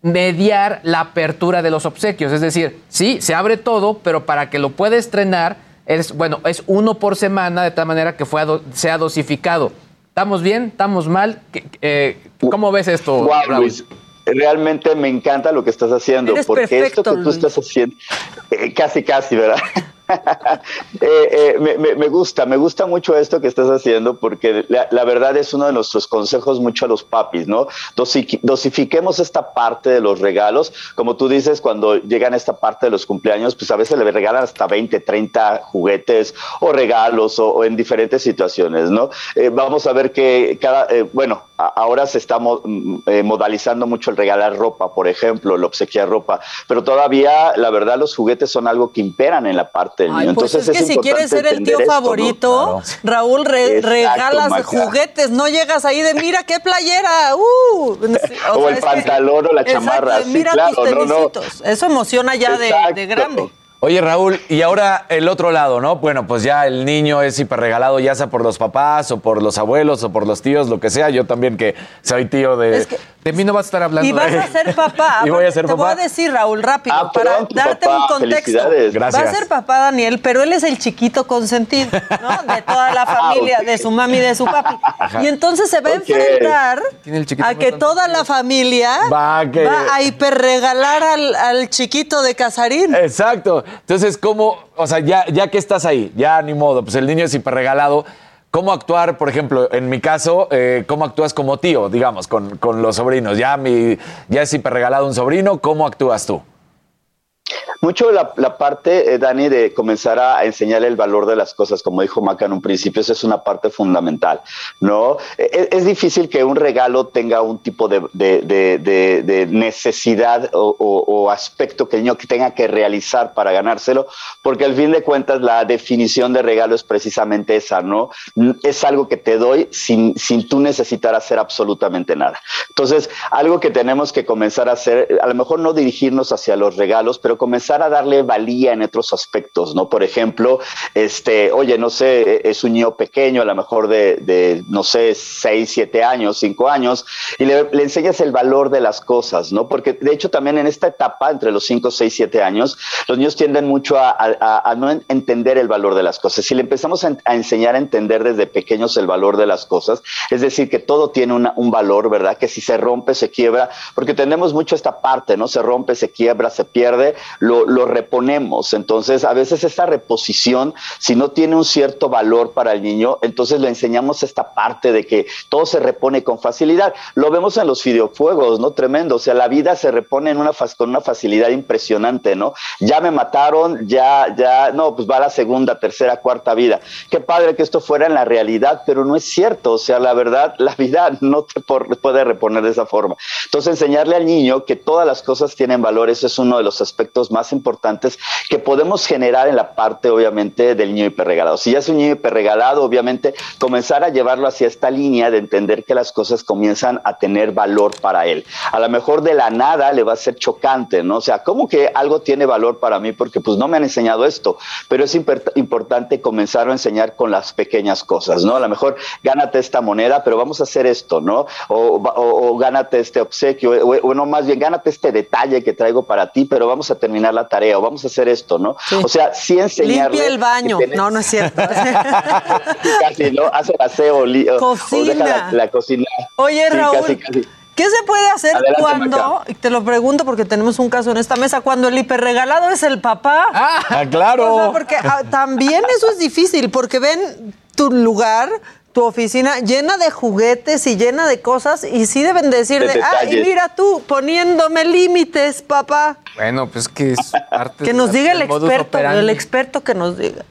mediar la apertura de los obsequios. Es decir, sí, se abre todo, pero para que lo pueda estrenar, es, bueno, es uno por semana, de tal manera que fue do- sea dosificado. ¿Estamos bien? ¿Estamos mal? ¿Qué- eh, ¿Cómo ves esto, Wow? Luis, realmente me encanta lo que estás haciendo, Eres porque perfecto, esto que tú Luis. estás haciendo, eh, casi, casi, ¿verdad? Eh, eh, me, gusta, me gusta mucho esto que estás haciendo porque la, verdad es uno de nuestros consejos mucho a los papis, ¿no? Dosi- dosifiquemos esta parte de los regalos. Como tú dices, cuando llegan a esta parte de los cumpleaños, pues a veces le regalan hasta 20, 30 juguetes o regalos o, en diferentes situaciones, ¿no? Eh, vamos a ver que cada, bueno, ahora se está mm, modalizando mucho el regalar ropa, por ejemplo, el obsequiar ropa, pero todavía, la verdad, los juguetes son algo que imperan en la parte Ay, pues Entonces es que si quieres ser el tío esto, ¿no? favorito, Raúl, re- Exacto, regalas Maca. juguetes, no llegas ahí de mira qué playera, uh, O el pantalón o la chamarra, sí, mira claro, tus no. Eso emociona ya de grande. Oye, Raúl, y ahora el otro lado, ¿no? Bueno, pues ya el niño es hiperregalado, ya sea por los papás o por los abuelos o por los tíos, lo que sea. Yo también que soy tío de... Es que- De mí no vas a estar hablando. Y vas a ser papá. Y voy a ser Te voy papá. a decir, Raúl, rápido, Ah, para darte papá. un contexto. Gracias. Va a ser papá Daniel, pero él es el chiquito consentido, ¿no? De toda la familia, Ah, ok. de su mami y de su papi. Y entonces se va a enfrentar Tiene el chiquito a que toda la familia Va que- va a hiperregalar al, al chiquito de Casarín. Exacto. Entonces, ¿cómo, o sea, ya, ya que estás ahí, ya ni modo, pues el niño es hiperregalado, ¿cómo actuar, por ejemplo, en mi caso, eh, cómo actúas como tío, digamos, con, con los sobrinos? Ya, mi, ya es hiperregalado un sobrino, ¿cómo actúas tú? Mucho la, la parte, eh, Dani, de comenzar a enseñarle el valor de las cosas, como dijo Maca en un principio, esa es una parte fundamental, ¿no? Es, es difícil que un regalo tenga un tipo de, de- de- de- necesidad o, o- o aspecto que el niño tenga que realizar para ganárselo, porque al fin de cuentas la definición de regalo es precisamente esa, ¿no? Es algo que te doy sin, sin tú necesitar hacer absolutamente nada. Entonces, algo que tenemos que comenzar a hacer, a lo mejor no dirigirnos hacia los regalos, pero comenzar a darle valía en otros aspectos, ¿no? Por ejemplo, este, oye, no sé, es un niño pequeño, a lo mejor de, de, no sé, 6, 7 años, 5 años, y le, enseñas el valor de las cosas, ¿no? Porque de hecho también en esta etapa, entre los 5, 6, 7 años, los niños tienden mucho a, a- no en- entender el valor de las cosas. Si le empezamos a, en- a enseñar a entender desde pequeños el valor de las cosas, es decir, que todo tiene un valor, ¿verdad? Que si se rompe, se quiebra, porque tenemos mucho esta parte, ¿no? Se rompe, se quiebra, se pierde, lo, lo reponemos. Entonces, a veces esta reposición, si no tiene un cierto valor para el niño, entonces le enseñamos esta parte de que todo se repone con facilidad. Lo vemos en los videojuegos, ¿no? Tremendo. O sea, la vida se repone en una con una facilidad impresionante, ¿no? Ya me mataron, ya, ya, no, pues va la segunda, tercera, cuarta vida. Qué padre que esto fuera en la realidad, pero no es cierto. O sea, la verdad, la vida no te puede reponer de esa forma. Entonces, enseñarle al niño que todas las cosas tienen valor, ese es uno de los aspectos más importantes que podemos generar en la parte, obviamente, del niño hiperregalado. Si ya es un niño hiperregalado, obviamente, comenzar a llevarlo hacia esta línea de entender que las cosas comienzan a tener valor para él. A lo mejor de la nada le va a ser chocante, ¿no? O sea, ¿cómo que algo tiene valor para mí? Porque pues no me han enseñado esto, pero es importante comenzar a enseñar con las pequeñas cosas, ¿no? A lo mejor gánate esta moneda, pero vamos a hacer esto, ¿no? O gánate este obsequio, o, o no, más bien gánate este detalle que traigo para ti, pero vamos a terminar la tarea, o vamos a hacer esto, ¿no? O sea, sí enseñarle... Limpia el baño. No, no es cierto. casi, ¿no? Hace el aseo, li- o- o Cocina. deja la, la cocina. Oye, Sí, Raúl, casi, casi. ¿Qué se puede hacer Adelante, cuando, y te lo pregunto porque tenemos un caso en esta mesa, cuando el hiperregalado es el papá? Ah, claro. O sea, porque ah, también eso es difícil, porque ven tu lugar, tu oficina llena de juguetes y llena de cosas, y sí deben decir De de, ah, y mira tú, poniéndome límites, papá. Bueno, pues que es parte Que nos diga el experto, el experto que nos diga.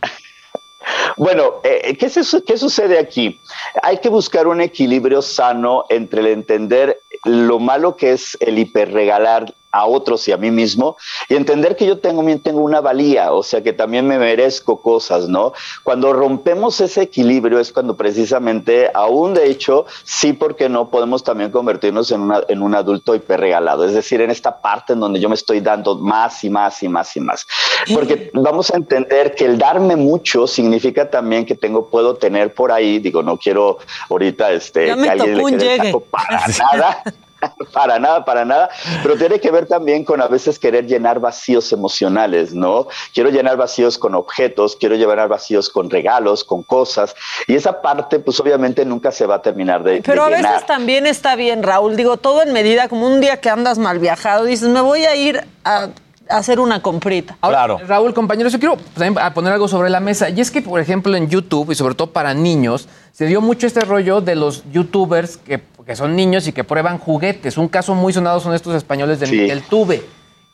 Bueno, eh, ¿qué, se- ¿qué sucede aquí? Hay que buscar un equilibrio sano entre el entender lo malo que es el hiperregalar a otros y a mí mismo y entender que yo tengo, tengo una valía, o sea que también me merezco cosas, ¿no? Cuando rompemos ese equilibrio es cuando precisamente, aún de hecho, sí, porque no podemos también convertirnos en, una- en un adulto hiperregalado, es decir, en esta parte en donde yo me estoy dando más y más y más y más. Porque vamos a entender que el darme mucho significa también que tengo, puedo tener por ahí, digo, no quiero ahorita este, que alguien le quede el saco para nada. Para nada, para nada, pero tiene que ver también con a veces querer llenar vacíos emocionales, ¿no? Quiero llenar vacíos con objetos, quiero llenar vacíos con regalos, con cosas, y esa parte pues obviamente nunca se va a terminar de, Pero de a llenar. veces también está bien, Raúl. Digo, todo en medida, como un día que andas mal viajado, dices, me voy a ir a, hacer una comprita. Ahora, Raúl, compañeros, yo quiero también a poner algo sobre la mesa. Y es que, por ejemplo, en YouTube, y sobre todo para niños, se dio mucho este rollo de los youtubers que, que son niños y que prueban juguetes. Un caso muy sonado son estos españoles de Sí. Tuve.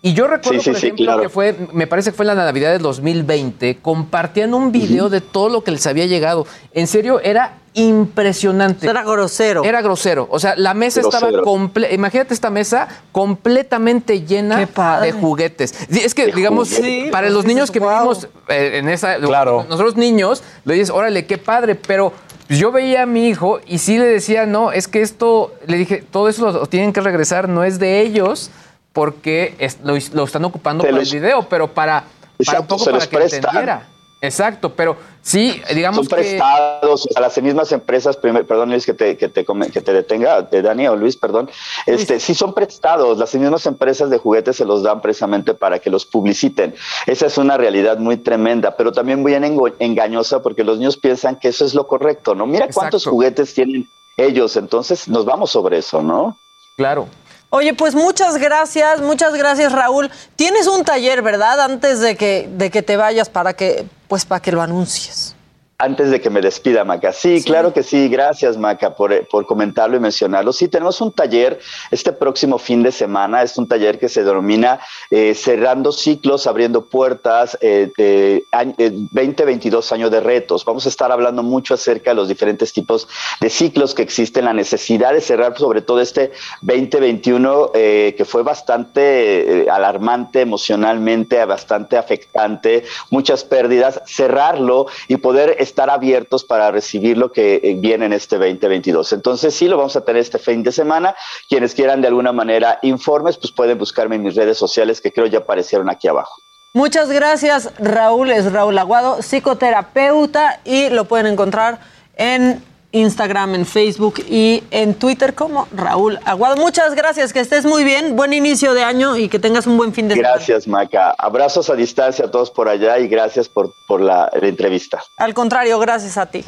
Y yo recuerdo, Sí, sí, por sí, ejemplo, claro. que fue, me parece que fue en la Navidad del 2020, compartían un video de todo lo que les había llegado. En serio, era impresionante. Era grosero. Era grosero. O sea, la mesa estaba completa. Imagínate esta mesa completamente llena de juguetes. Es que, digamos, juguetes. para los niños que vivimos eh, en esa. Claro. Nosotros niños, le dices, órale, qué padre, pero. Pues, Yo veía a mi hijo y sí le decía, no, es que esto, le dije, todo eso lo tienen que regresar, no es de ellos, porque es- lo, lo están ocupando Se para los- el video, pero para, para un poco para que entendiera. Exacto, pero sí, digamos Son que... prestados a las mismas empresas, perdón Luis que te, que te, que te detenga, eh, Dani o Luis, perdón, este, sí son prestados, las mismas empresas de juguetes se los dan precisamente para que los publiciten. Esa es una realidad muy tremenda, pero también muy engañosa porque los niños piensan que eso es lo correcto, ¿no? Mira cuántos juguetes tienen ellos, entonces nos vamos sobre eso, ¿no? Claro. Oye, pues muchas gracias, muchas gracias, Raúl. Tienes un taller, ¿verdad? Antes de que, de que te vayas para que, pues para que lo anuncies. Antes de que me despida, Maca. Sí, claro que sí. Gracias, Maca, por, eh, por comentarlo y mencionarlo. Sí, tenemos un taller este próximo fin de semana. Es un taller que se denomina eh, Cerrando Ciclos, Abriendo Puertas, eh, eh, 2022 años de retos. Vamos a estar hablando mucho acerca de los diferentes tipos de ciclos que existen, la necesidad de cerrar sobre todo este 2021 eh, que fue bastante eh, alarmante emocionalmente, bastante afectante, muchas pérdidas, cerrarlo y poder estar abiertos para recibir lo que eh, viene en este 2022. Entonces sí, lo vamos a tener este fin de semana. Quienes quieran de alguna manera informes, pues pueden buscarme en mis redes sociales que creo ya aparecieron aquí abajo. Muchas gracias, Raúl. Es Raúl Aguado, psicoterapeuta, y lo pueden encontrar en Instagram, en Facebook y en Twitter como Raúl Aguado. Muchas gracias, que estés muy bien, buen inicio de año y que tengas un buen fin de semana. Gracias, Maca. Abrazos a distancia a todos por allá y gracias por, por la, la entrevista. Al contrario, gracias a ti.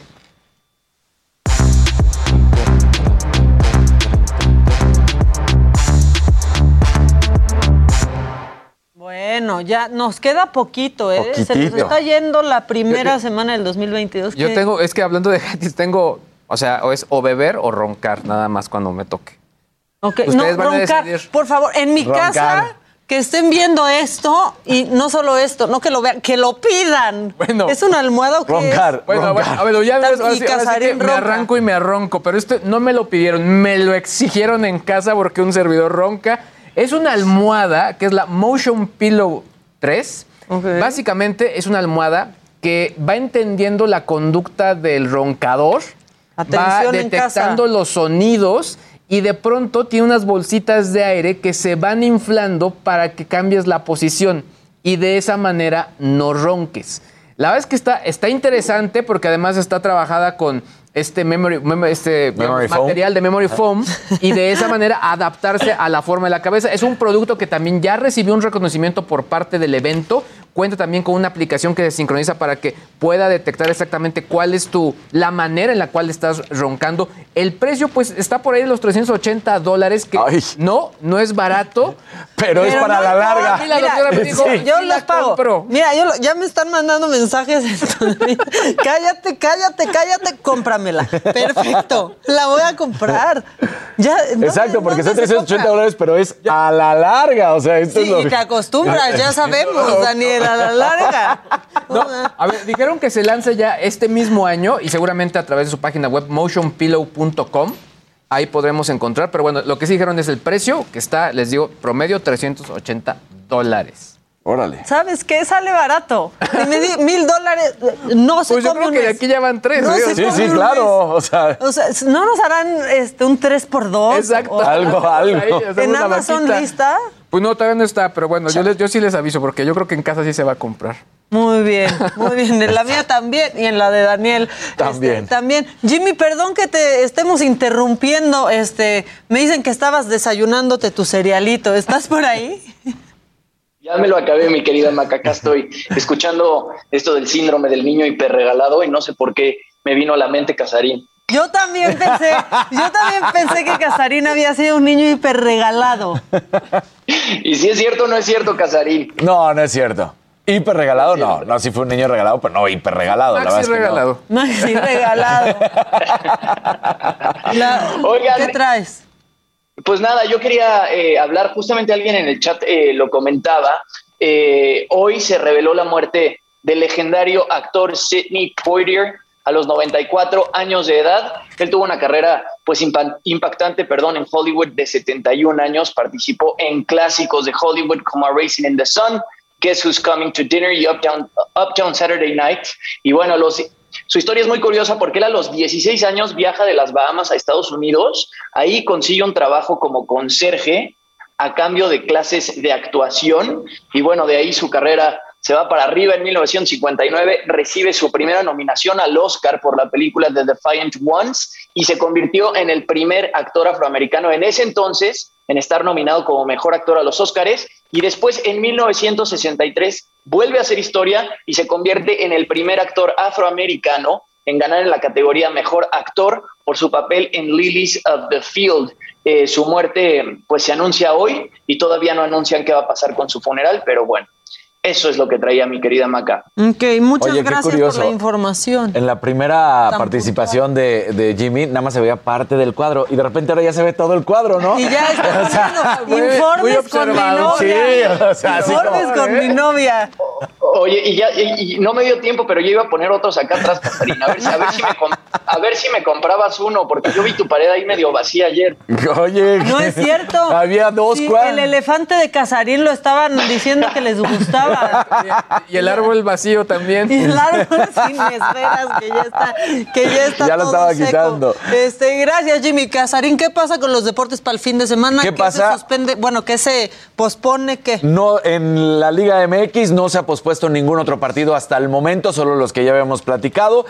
Bueno, ya nos queda poquito, ¿eh? Se nos está yendo la primera semana del 2022. Yo que- tengo, es que hablando de gratis, tengo, o sea, o es o beber o roncar, nada más cuando me toque. Ok, Ustedes no, van a roncar. decidir. Por favor, en mi Roncar. casa, que estén viendo esto y no solo esto, no que lo vean, que lo pidan. Bueno. ¿Es una almohada o qué es? Bueno, bueno, a ver, ya ves, ahora sí- ahora sí Casarín que me arranco y me arronco, pero esto no me lo pidieron, me lo exigieron en casa porque un servidor ronca. Es una almohada que es la Motion Pillow 3. Básicamente es una almohada que va entendiendo la conducta del roncador, Atención en detectando casa. los sonidos y de pronto tiene unas bolsitas de aire que se van inflando para que cambies la posición y de esa manera no ronques. La verdad es que está, está interesante porque además está trabajada con este, memory, mem- este Memory foam. material de memory foam y de esa manera adaptarse a la forma de la cabeza. Es un producto que también ya recibió un reconocimiento por parte del evento. Cuenta también con una aplicación que se sincroniza para que pueda detectar exactamente cuál es tu la manera en la cual estás roncando. El precio pues está por ahí de los 380 dólares que no no es barato, Pero es para la larga. Y la Mira, me dijo, yo "Sí la los pago. compro". Mira, yo lo- ya me están mandando mensajes. cállate, cállate, cállate, cómpramela. Perfecto, la voy a comprar. Ya, ¿dónde- Exacto, porque son dónde se 380 compra? dólares, pero es a la larga. O sea, esto es Sí, lo y te acostumbras, ya sabemos, Daniel, a la larga. No, a ver, dijeron que se lanza ya este mismo año y seguramente a través de su página web motionpillow.com. Ahí podremos encontrar, pero bueno, lo que sí dijeron es el precio, que está, les digo, promedio 380 dólares. Órale. ¿Sabes qué? Sale barato. Si me di mil dólares, no se Pues yo come creo un que de mes. aquí ya van tres. No ¿eh? se Sí, come sí, un claro. O sea. O sea, ¿no nos harán este, un 3 por 2 Exacto. Algo, algo. Ahí, hacemos ¿En una Amazon vaquita. lista? Pues no, todavía no está, pero bueno, yo, les- yo sí les aviso porque yo creo que en casa sí se va a comprar. Muy bien, muy bien. En la mía también y en la de Daniel. También. este, también. Jimmy, perdón que te estemos interrumpiendo. Este, me dicen que estabas desayunándote tu cerealito. ¿Estás por ahí? Ya me lo acabé, mi querida Maca. Acá estoy escuchando esto del síndrome del niño hiperregalado y no sé por qué me vino a la mente Casarín. Yo también pensé, yo también pensé que Casarín había sido un niño hiperregalado. Y si es cierto o no es cierto, Casarín. No, no es cierto. ¿Hiper regalado? No, no, sí fue un niño regalado, pero no hiper regalado. la verdad es que no. regalado. Maxi regalado. La- Oigan, ¿Qué traes? Pues nada, yo quería eh, hablar, justamente alguien en el chat eh, lo comentaba, eh, hoy se reveló la muerte del legendario actor Sidney Poitier a los 94 años de edad. Él tuvo una carrera pues impa- impactante, perdón, en Hollywood de 71 años, participó en clásicos de Hollywood como Racing in the Sun, Guess Who's Coming to Dinner y Uptown, Uptown Saturday Night. Y bueno, los, su historia es muy curiosa porque él a los 16 años viaja de las Bahamas a Estados Unidos, ahí consigue un trabajo como conserje a cambio de clases de actuación y bueno, de ahí su carrera se va para arriba en 1959, recibe su primera nominación al Oscar por la película The Defiant Ones y se convirtió en el primer actor afroamericano en ese entonces en estar nominado como mejor actor a los Oscars y después en 1963 vuelve a hacer historia y se convierte en el primer actor afroamericano en ganar en la categoría mejor actor por su papel en Lilies of the Field. Eh, su muerte pues se anuncia hoy y todavía no anuncian qué va a pasar con su funeral, pero bueno, eso es lo que traía mi querida Maca. Ok, muchas Oye, gracias por la información. En la primera Tan participación de, de Jimmy, nada más se veía parte del cuadro y de repente ahora ya se ve todo el cuadro, ¿no? Y ya está O sea, informes con mi novia. Sí, o sea, informes como, con ¿eh? mi novia. Oye, y ya y, y no me dio tiempo, pero yo iba a poner otros acá atrás, Catarina, a ver, si- a, ver si me a ver si me comprabas uno, porque yo vi tu pared ahí medio vacía ayer. Oye, No es cierto. Había dos Sí, cuadros. El elefante de Casarín lo estaban diciendo que les gustaba. Y el árbol vacío también. Y el árbol sin esferas que ya está, que ya está Ya lo todo estaba seco. quitando. Este, gracias Jimmy Casarín. ¿Qué pasa con los deportes para el fin de semana? ¿Qué se pasa? suspende? Bueno, ¿qué se pospone? ¿Qué? No, en la Liga MX no se ha pospuesto ningún otro partido hasta el momento, solo los que ya habíamos platicado.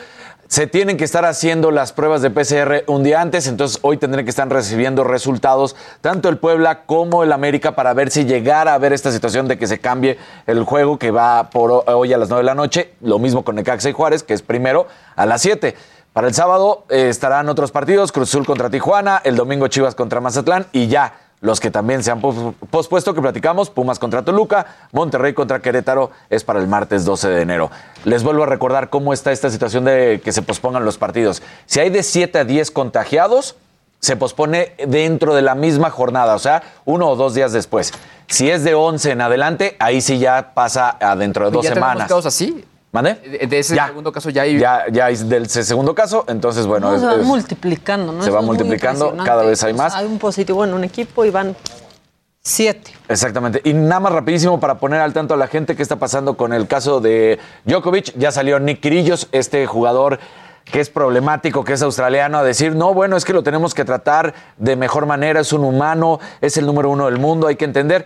Se tienen que estar haciendo las pruebas de PCR un día antes, entonces hoy tendrán que estar recibiendo resultados tanto el Puebla como el América para ver si llegara a haber esta situación de que se cambie el juego que va por ho- hoy a las 9 de la noche. Lo mismo con Necaxa y Juárez, que es primero a las 7. Para el sábado eh, estarán otros partidos, Cruz Azul contra Tijuana, el domingo Chivas contra Mazatlán y ya los que también se han pos- pospuesto, que platicamos, Pumas contra Toluca, Monterrey contra Querétaro, es para el martes 12 de enero. Les vuelvo a recordar cómo está esta situación de que se pospongan los partidos. Si hay de 7 a 10 contagiados, se pospone dentro de la misma jornada, o sea, uno o dos días después. Si es de 11 en adelante, ahí sí ya pasa a dentro de dos ¿Ya tenemos semanas. casos así? ¿Mande? De, de ese segundo caso ya hay... Ya, ya hay del segundo caso, entonces, bueno. No, es- se va es- multiplicando, ¿no? se Eso va multiplicando, cada vez hay más. hay un positivo en un equipo y van Siete. Exactamente. Y nada más rapidísimo para poner al tanto a la gente qué está pasando con el caso de Djokovic. Ya salió Nick Kirillos, este jugador que es problemático, que es australiano, a decir, no, bueno, es que lo tenemos que tratar de mejor manera, es un humano, es el número uno del mundo, hay que entender.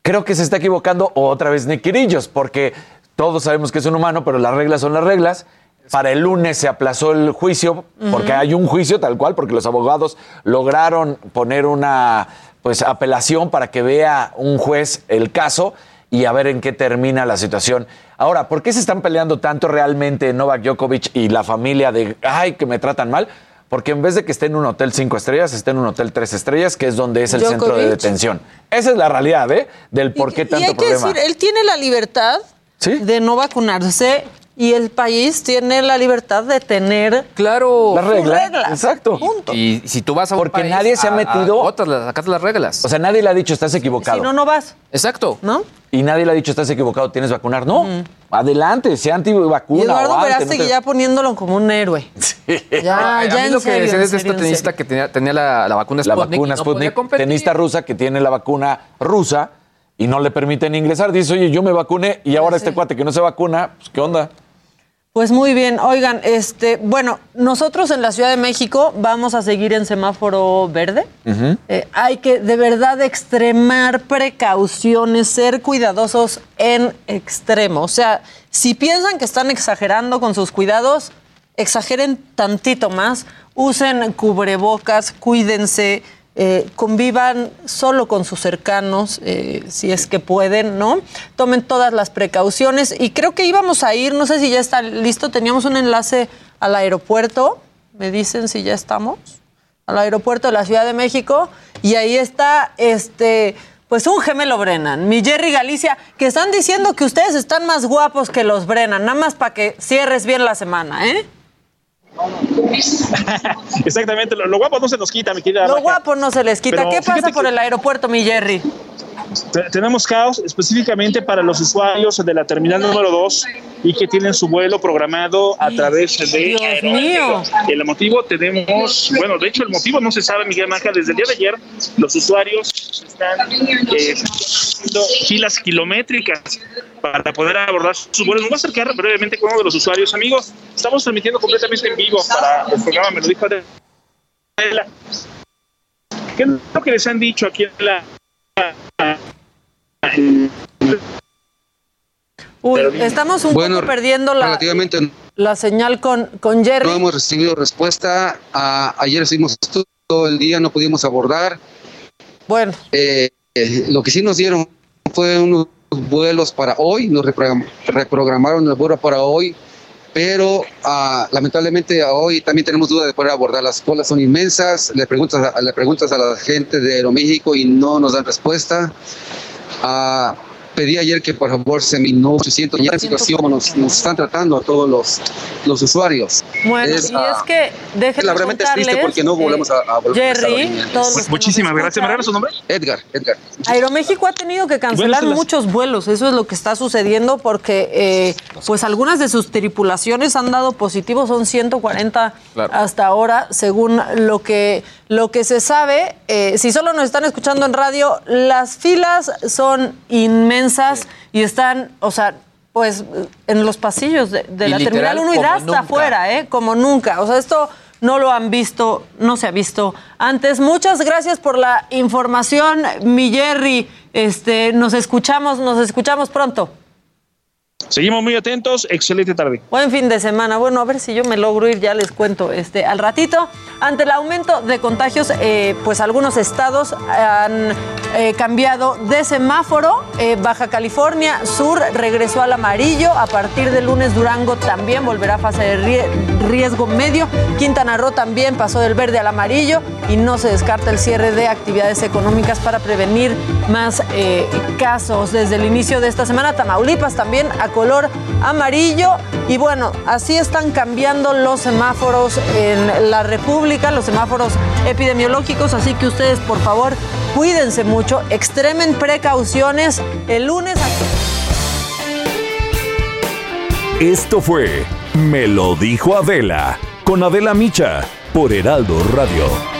Creo que se está equivocando otra vez Nick Kirillos, porque todos sabemos que es un humano, pero las reglas son las reglas. Para el lunes se aplazó el juicio, porque hay un juicio tal cual, porque los abogados lograron poner una pues apelación para que vea un juez el caso y a ver en qué termina la situación. Ahora, ¿por qué se están peleando tanto realmente Novak Djokovic y la familia de, ay, que me tratan mal? Porque en vez de que esté en un hotel cinco estrellas, esté en un hotel tres estrellas, que es donde es el centro de detención. Esa es la realidad, ¿eh? Del por qué Y tanto hay que problema. decir, él tiene la libertad de no vacunarse y el país tiene la libertad de tener claro Las reglas. Exacto. Y si tú vas a un Porque país, nadie se ha a- a metido. otras, las- reglas. O sea, nadie le ha dicho, estás equivocado. Si no, no vas. Exacto. ¿No? Y nadie le ha dicho, estás equivocado, tienes que vacunar. No, adelante, sea antivacuna. Y Eduardo o arte, no te- ya poniéndolo como un héroe. Ya, a ya mí en lo que decía es esta en tenista serio. que tenía, tenía la, la vacuna La Sputnik. vacuna no podía Sputnik, tenista rusa que tiene la vacuna rusa y no le permiten ingresar. Dice, oye, yo me vacuné y ahora este cuate que no se vacuna, pues, ¿qué onda? Pues muy bien, oigan, este, bueno, nosotros en la Ciudad de México vamos a seguir en semáforo verde. Eh, hay que de verdad extremar precauciones, ser cuidadosos en extremo. O sea, si piensan que están exagerando con sus cuidados, exageren tantito más, usen cubrebocas, cuídense, eh, convivan solo con sus cercanos, eh, si es que pueden, ¿no? Tomen todas las precauciones y creo que íbamos a ir, no sé si ya está listo, teníamos un enlace al aeropuerto, me dicen si ya estamos, al aeropuerto de la Ciudad de México y ahí está este... Pues un gemelo Brennan, mi Jerry Galicia, que están diciendo que ustedes están más guapos que los Brennan, nada más para que cierres bien la semana, ¿eh? Exactamente, lo, lo guapo no se nos quita, mi querida. Lo Maca. guapo no se les quita. Pero ¿Qué pasa por el aeropuerto, mi Jerry? Te- Tenemos caos específicamente para los usuarios de la terminal número 2 y que tienen su vuelo programado a través de Dios Aeroméxico. El motivo tenemos, bueno, de hecho el motivo no se sabe, Miguel Maja, desde el día de ayer los usuarios están eh, haciendo filas kilométricas para poder abordar sus vuelos. Me voy a acercar brevemente con uno de los usuarios. Amigos, estamos transmitiendo completamente en vivo para el programa, me lo dijo Adela. ¿Qué es lo que les han dicho aquí en la... Uy, estamos un Bueno, poco perdiendo la, Relativamente la señal con, con Jerry. no hemos recibido respuesta. A- ayer estuvimos todo el día, no pudimos abordar. Bueno. Eh, eh, lo que sí nos dieron fue unos vuelos para hoy, nos reprogram- reprogramaron el vuelo para hoy, pero ah, lamentablemente hoy también tenemos duda de poder abordar. Las colas son inmensas, le preguntas le preguntas a la gente de Aeroméxico y no nos dan respuesta. Ah, pedí ayer que por favor se minó 800 ya la situación nos, nos están tratando a todos los, los usuarios. Bueno, Es, y ah, es que déjenme la realmente es triste porque no volvemos eh, a, a volver Jerry, todos que Muchísimas gracias. ¿Me regalas su nombre? Edgar, Edgar. Aeroméxico ha tenido que cancelar muchos vuelos, eso es lo que está sucediendo porque eh, pues algunas de sus tripulaciones han dado positivo, son 140 Claro. hasta ahora, según lo que, lo que se sabe. Eh, si solo nos están escuchando en radio, las filas son inmensas y están, o sea, pues en los pasillos de, la literal, Terminal 1 y da hasta nunca. afuera, ¿eh? Como nunca. O sea, esto no lo han visto, no se ha visto antes. Muchas gracias por la información, mi Jerry. Este, nos escuchamos, nos escuchamos pronto. Seguimos muy atentos. Excelente tarde. Buen fin de semana. Bueno, a ver si yo me logro ir, ya les cuento este, al ratito. Ante el aumento de contagios, eh, pues algunos estados han eh, cambiado de semáforo. Eh, Baja California Sur regresó al amarillo. A partir del lunes, Durango también volverá a fase de rie- riesgo medio. Quintana Roo también pasó del verde al amarillo y no se descarta el cierre de actividades económicas para prevenir más casos. Desde el inicio de esta semana, Tamaulipas también a color amarillo. Y bueno, así están cambiando los semáforos en la República, los semáforos epidemiológicos. Así que ustedes, por favor, cuídense mucho, extremen precauciones. El lunes. Esto fue Me lo dijo Adela con Adela Micha por Heraldo Radio.